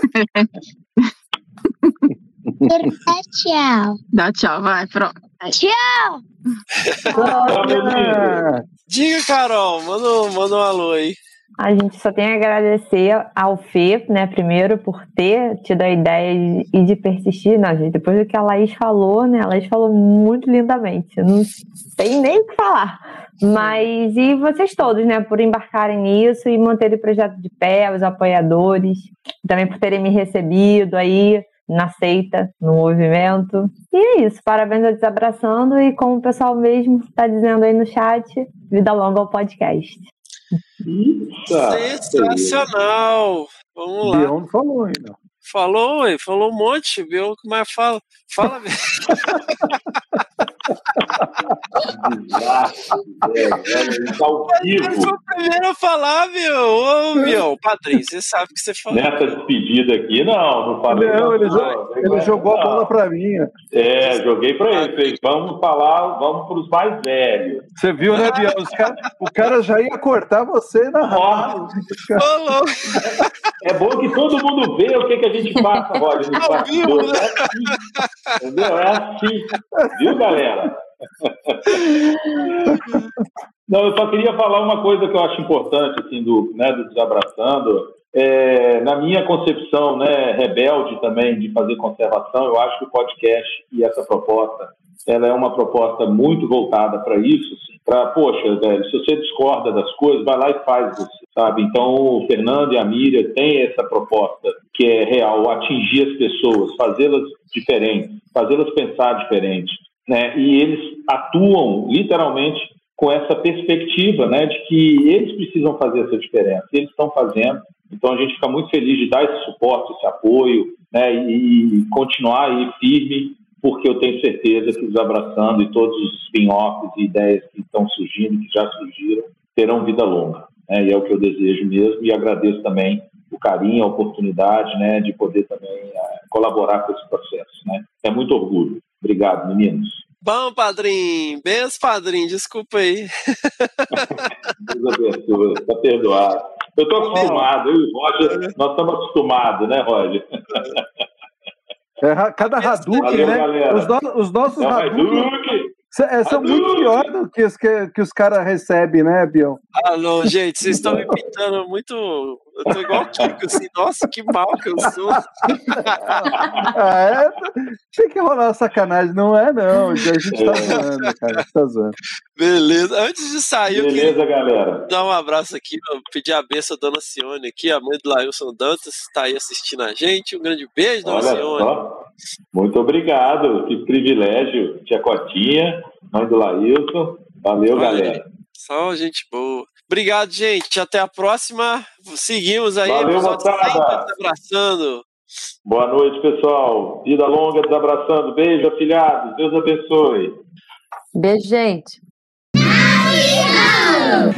Dá tchau. Dá tchau, vai, pronto. Tchau. Diga, Carol, manda, manda um alô aí. A gente só tem a agradecer ao Fê, né, primeiro, por ter tido a ideia de- e de persistir. Não, gente, depois do que a Laís falou, né, a Laís falou muito lindamente. Não tem nem o que falar. Mas, e vocês todos, né, por embarcarem nisso e manterem o projeto de pé, os apoiadores, também por terem me recebido aí na seita, no movimento. E é isso, parabéns ao Desabraçando e como o pessoal mesmo está dizendo aí no chat, vida longa ao podcast. Sensacional! Vamos lá. Bion não falou ainda. Falou, ué, falou um monte, Bion, mas fala. Fala mesmo. Ele foi o primeiro a falar, viu? Ô, Padrinho, você sabe que você falou. Nessa despedida aqui, não, não falei. Não, ele, jo- não, ele jogou a bola pra mim. É, joguei pra ele. Falei, vamos falar, vamos pros mais velhos. Você viu, né, Biel? Cara- o cara já ia cortar você na rádio. É bom que todo mundo vê o que, que a gente passa, Roger. bastidores. É assim, entendeu? É assim. Viu, galera? Não, eu só queria falar uma coisa que eu acho importante, assim, do, né, do Desabraçando. É, na minha concepção, né, rebelde também de fazer conservação, eu acho que o podcast e essa proposta, ela é uma proposta muito voltada para isso, assim, para, poxa, velho, se você discorda das coisas, vai lá e faz você, sabe? Então, o Fernando e a Miriam têm essa proposta que é real, atingir as pessoas, fazê-las diferentes, fazê-las pensar diferente, né? E eles atuam literalmente com essa perspectiva, né, de que eles precisam fazer essa diferença. Eles estão fazendo. Então a gente fica muito feliz de dar esse suporte, esse apoio, né, e continuar aí firme, porque eu tenho certeza que os abraçando e todos os spin-offs e ideias que estão surgindo, que já surgiram, terão vida longa. Né, e é o que eu desejo mesmo. E agradeço também o carinho, a oportunidade, né, de poder também é, colaborar com esse processo. Né. É muito orgulho. Obrigado, meninos. Bom, padrinho. Benção, padrinho. Desculpa aí. Deus abençoe. Está perdoado. Eu estou acostumado. Eu e o Roger, nós estamos acostumados, né, Roger? É, cada Hadouken, né? galera. Os, no- os nossos É Hadouken É, são muito piores do que os que, que os caras recebem, né, Bion? Ah, não, gente, vocês estão me pintando muito. Eu tô igual o Tico, assim, nossa, que mal que eu sou. Ah, é? Tem que rolar sacanagem, não é, não. A gente tá zoando, cara. A gente tá zoando. Beleza. Antes de sair, eu Beleza, queria galera. dar um abraço aqui, ó, pedir a benção da Dona Cione aqui, a mãe do Lailson Dantas, está aí assistindo a gente. Um grande beijo, Dona Olha Cione. só. Muito obrigado. Que privilégio. Tia Cotinha, mãe do Lailson. Valeu, Olha galera. Só gente boa. Obrigado, gente. Até a próxima. Seguimos aí. Valeu, moçada. 100, abraçando. Boa noite, pessoal. Vida longa, desabraçando. Beijo, afilhados. Deus abençoe. Beijo, gente.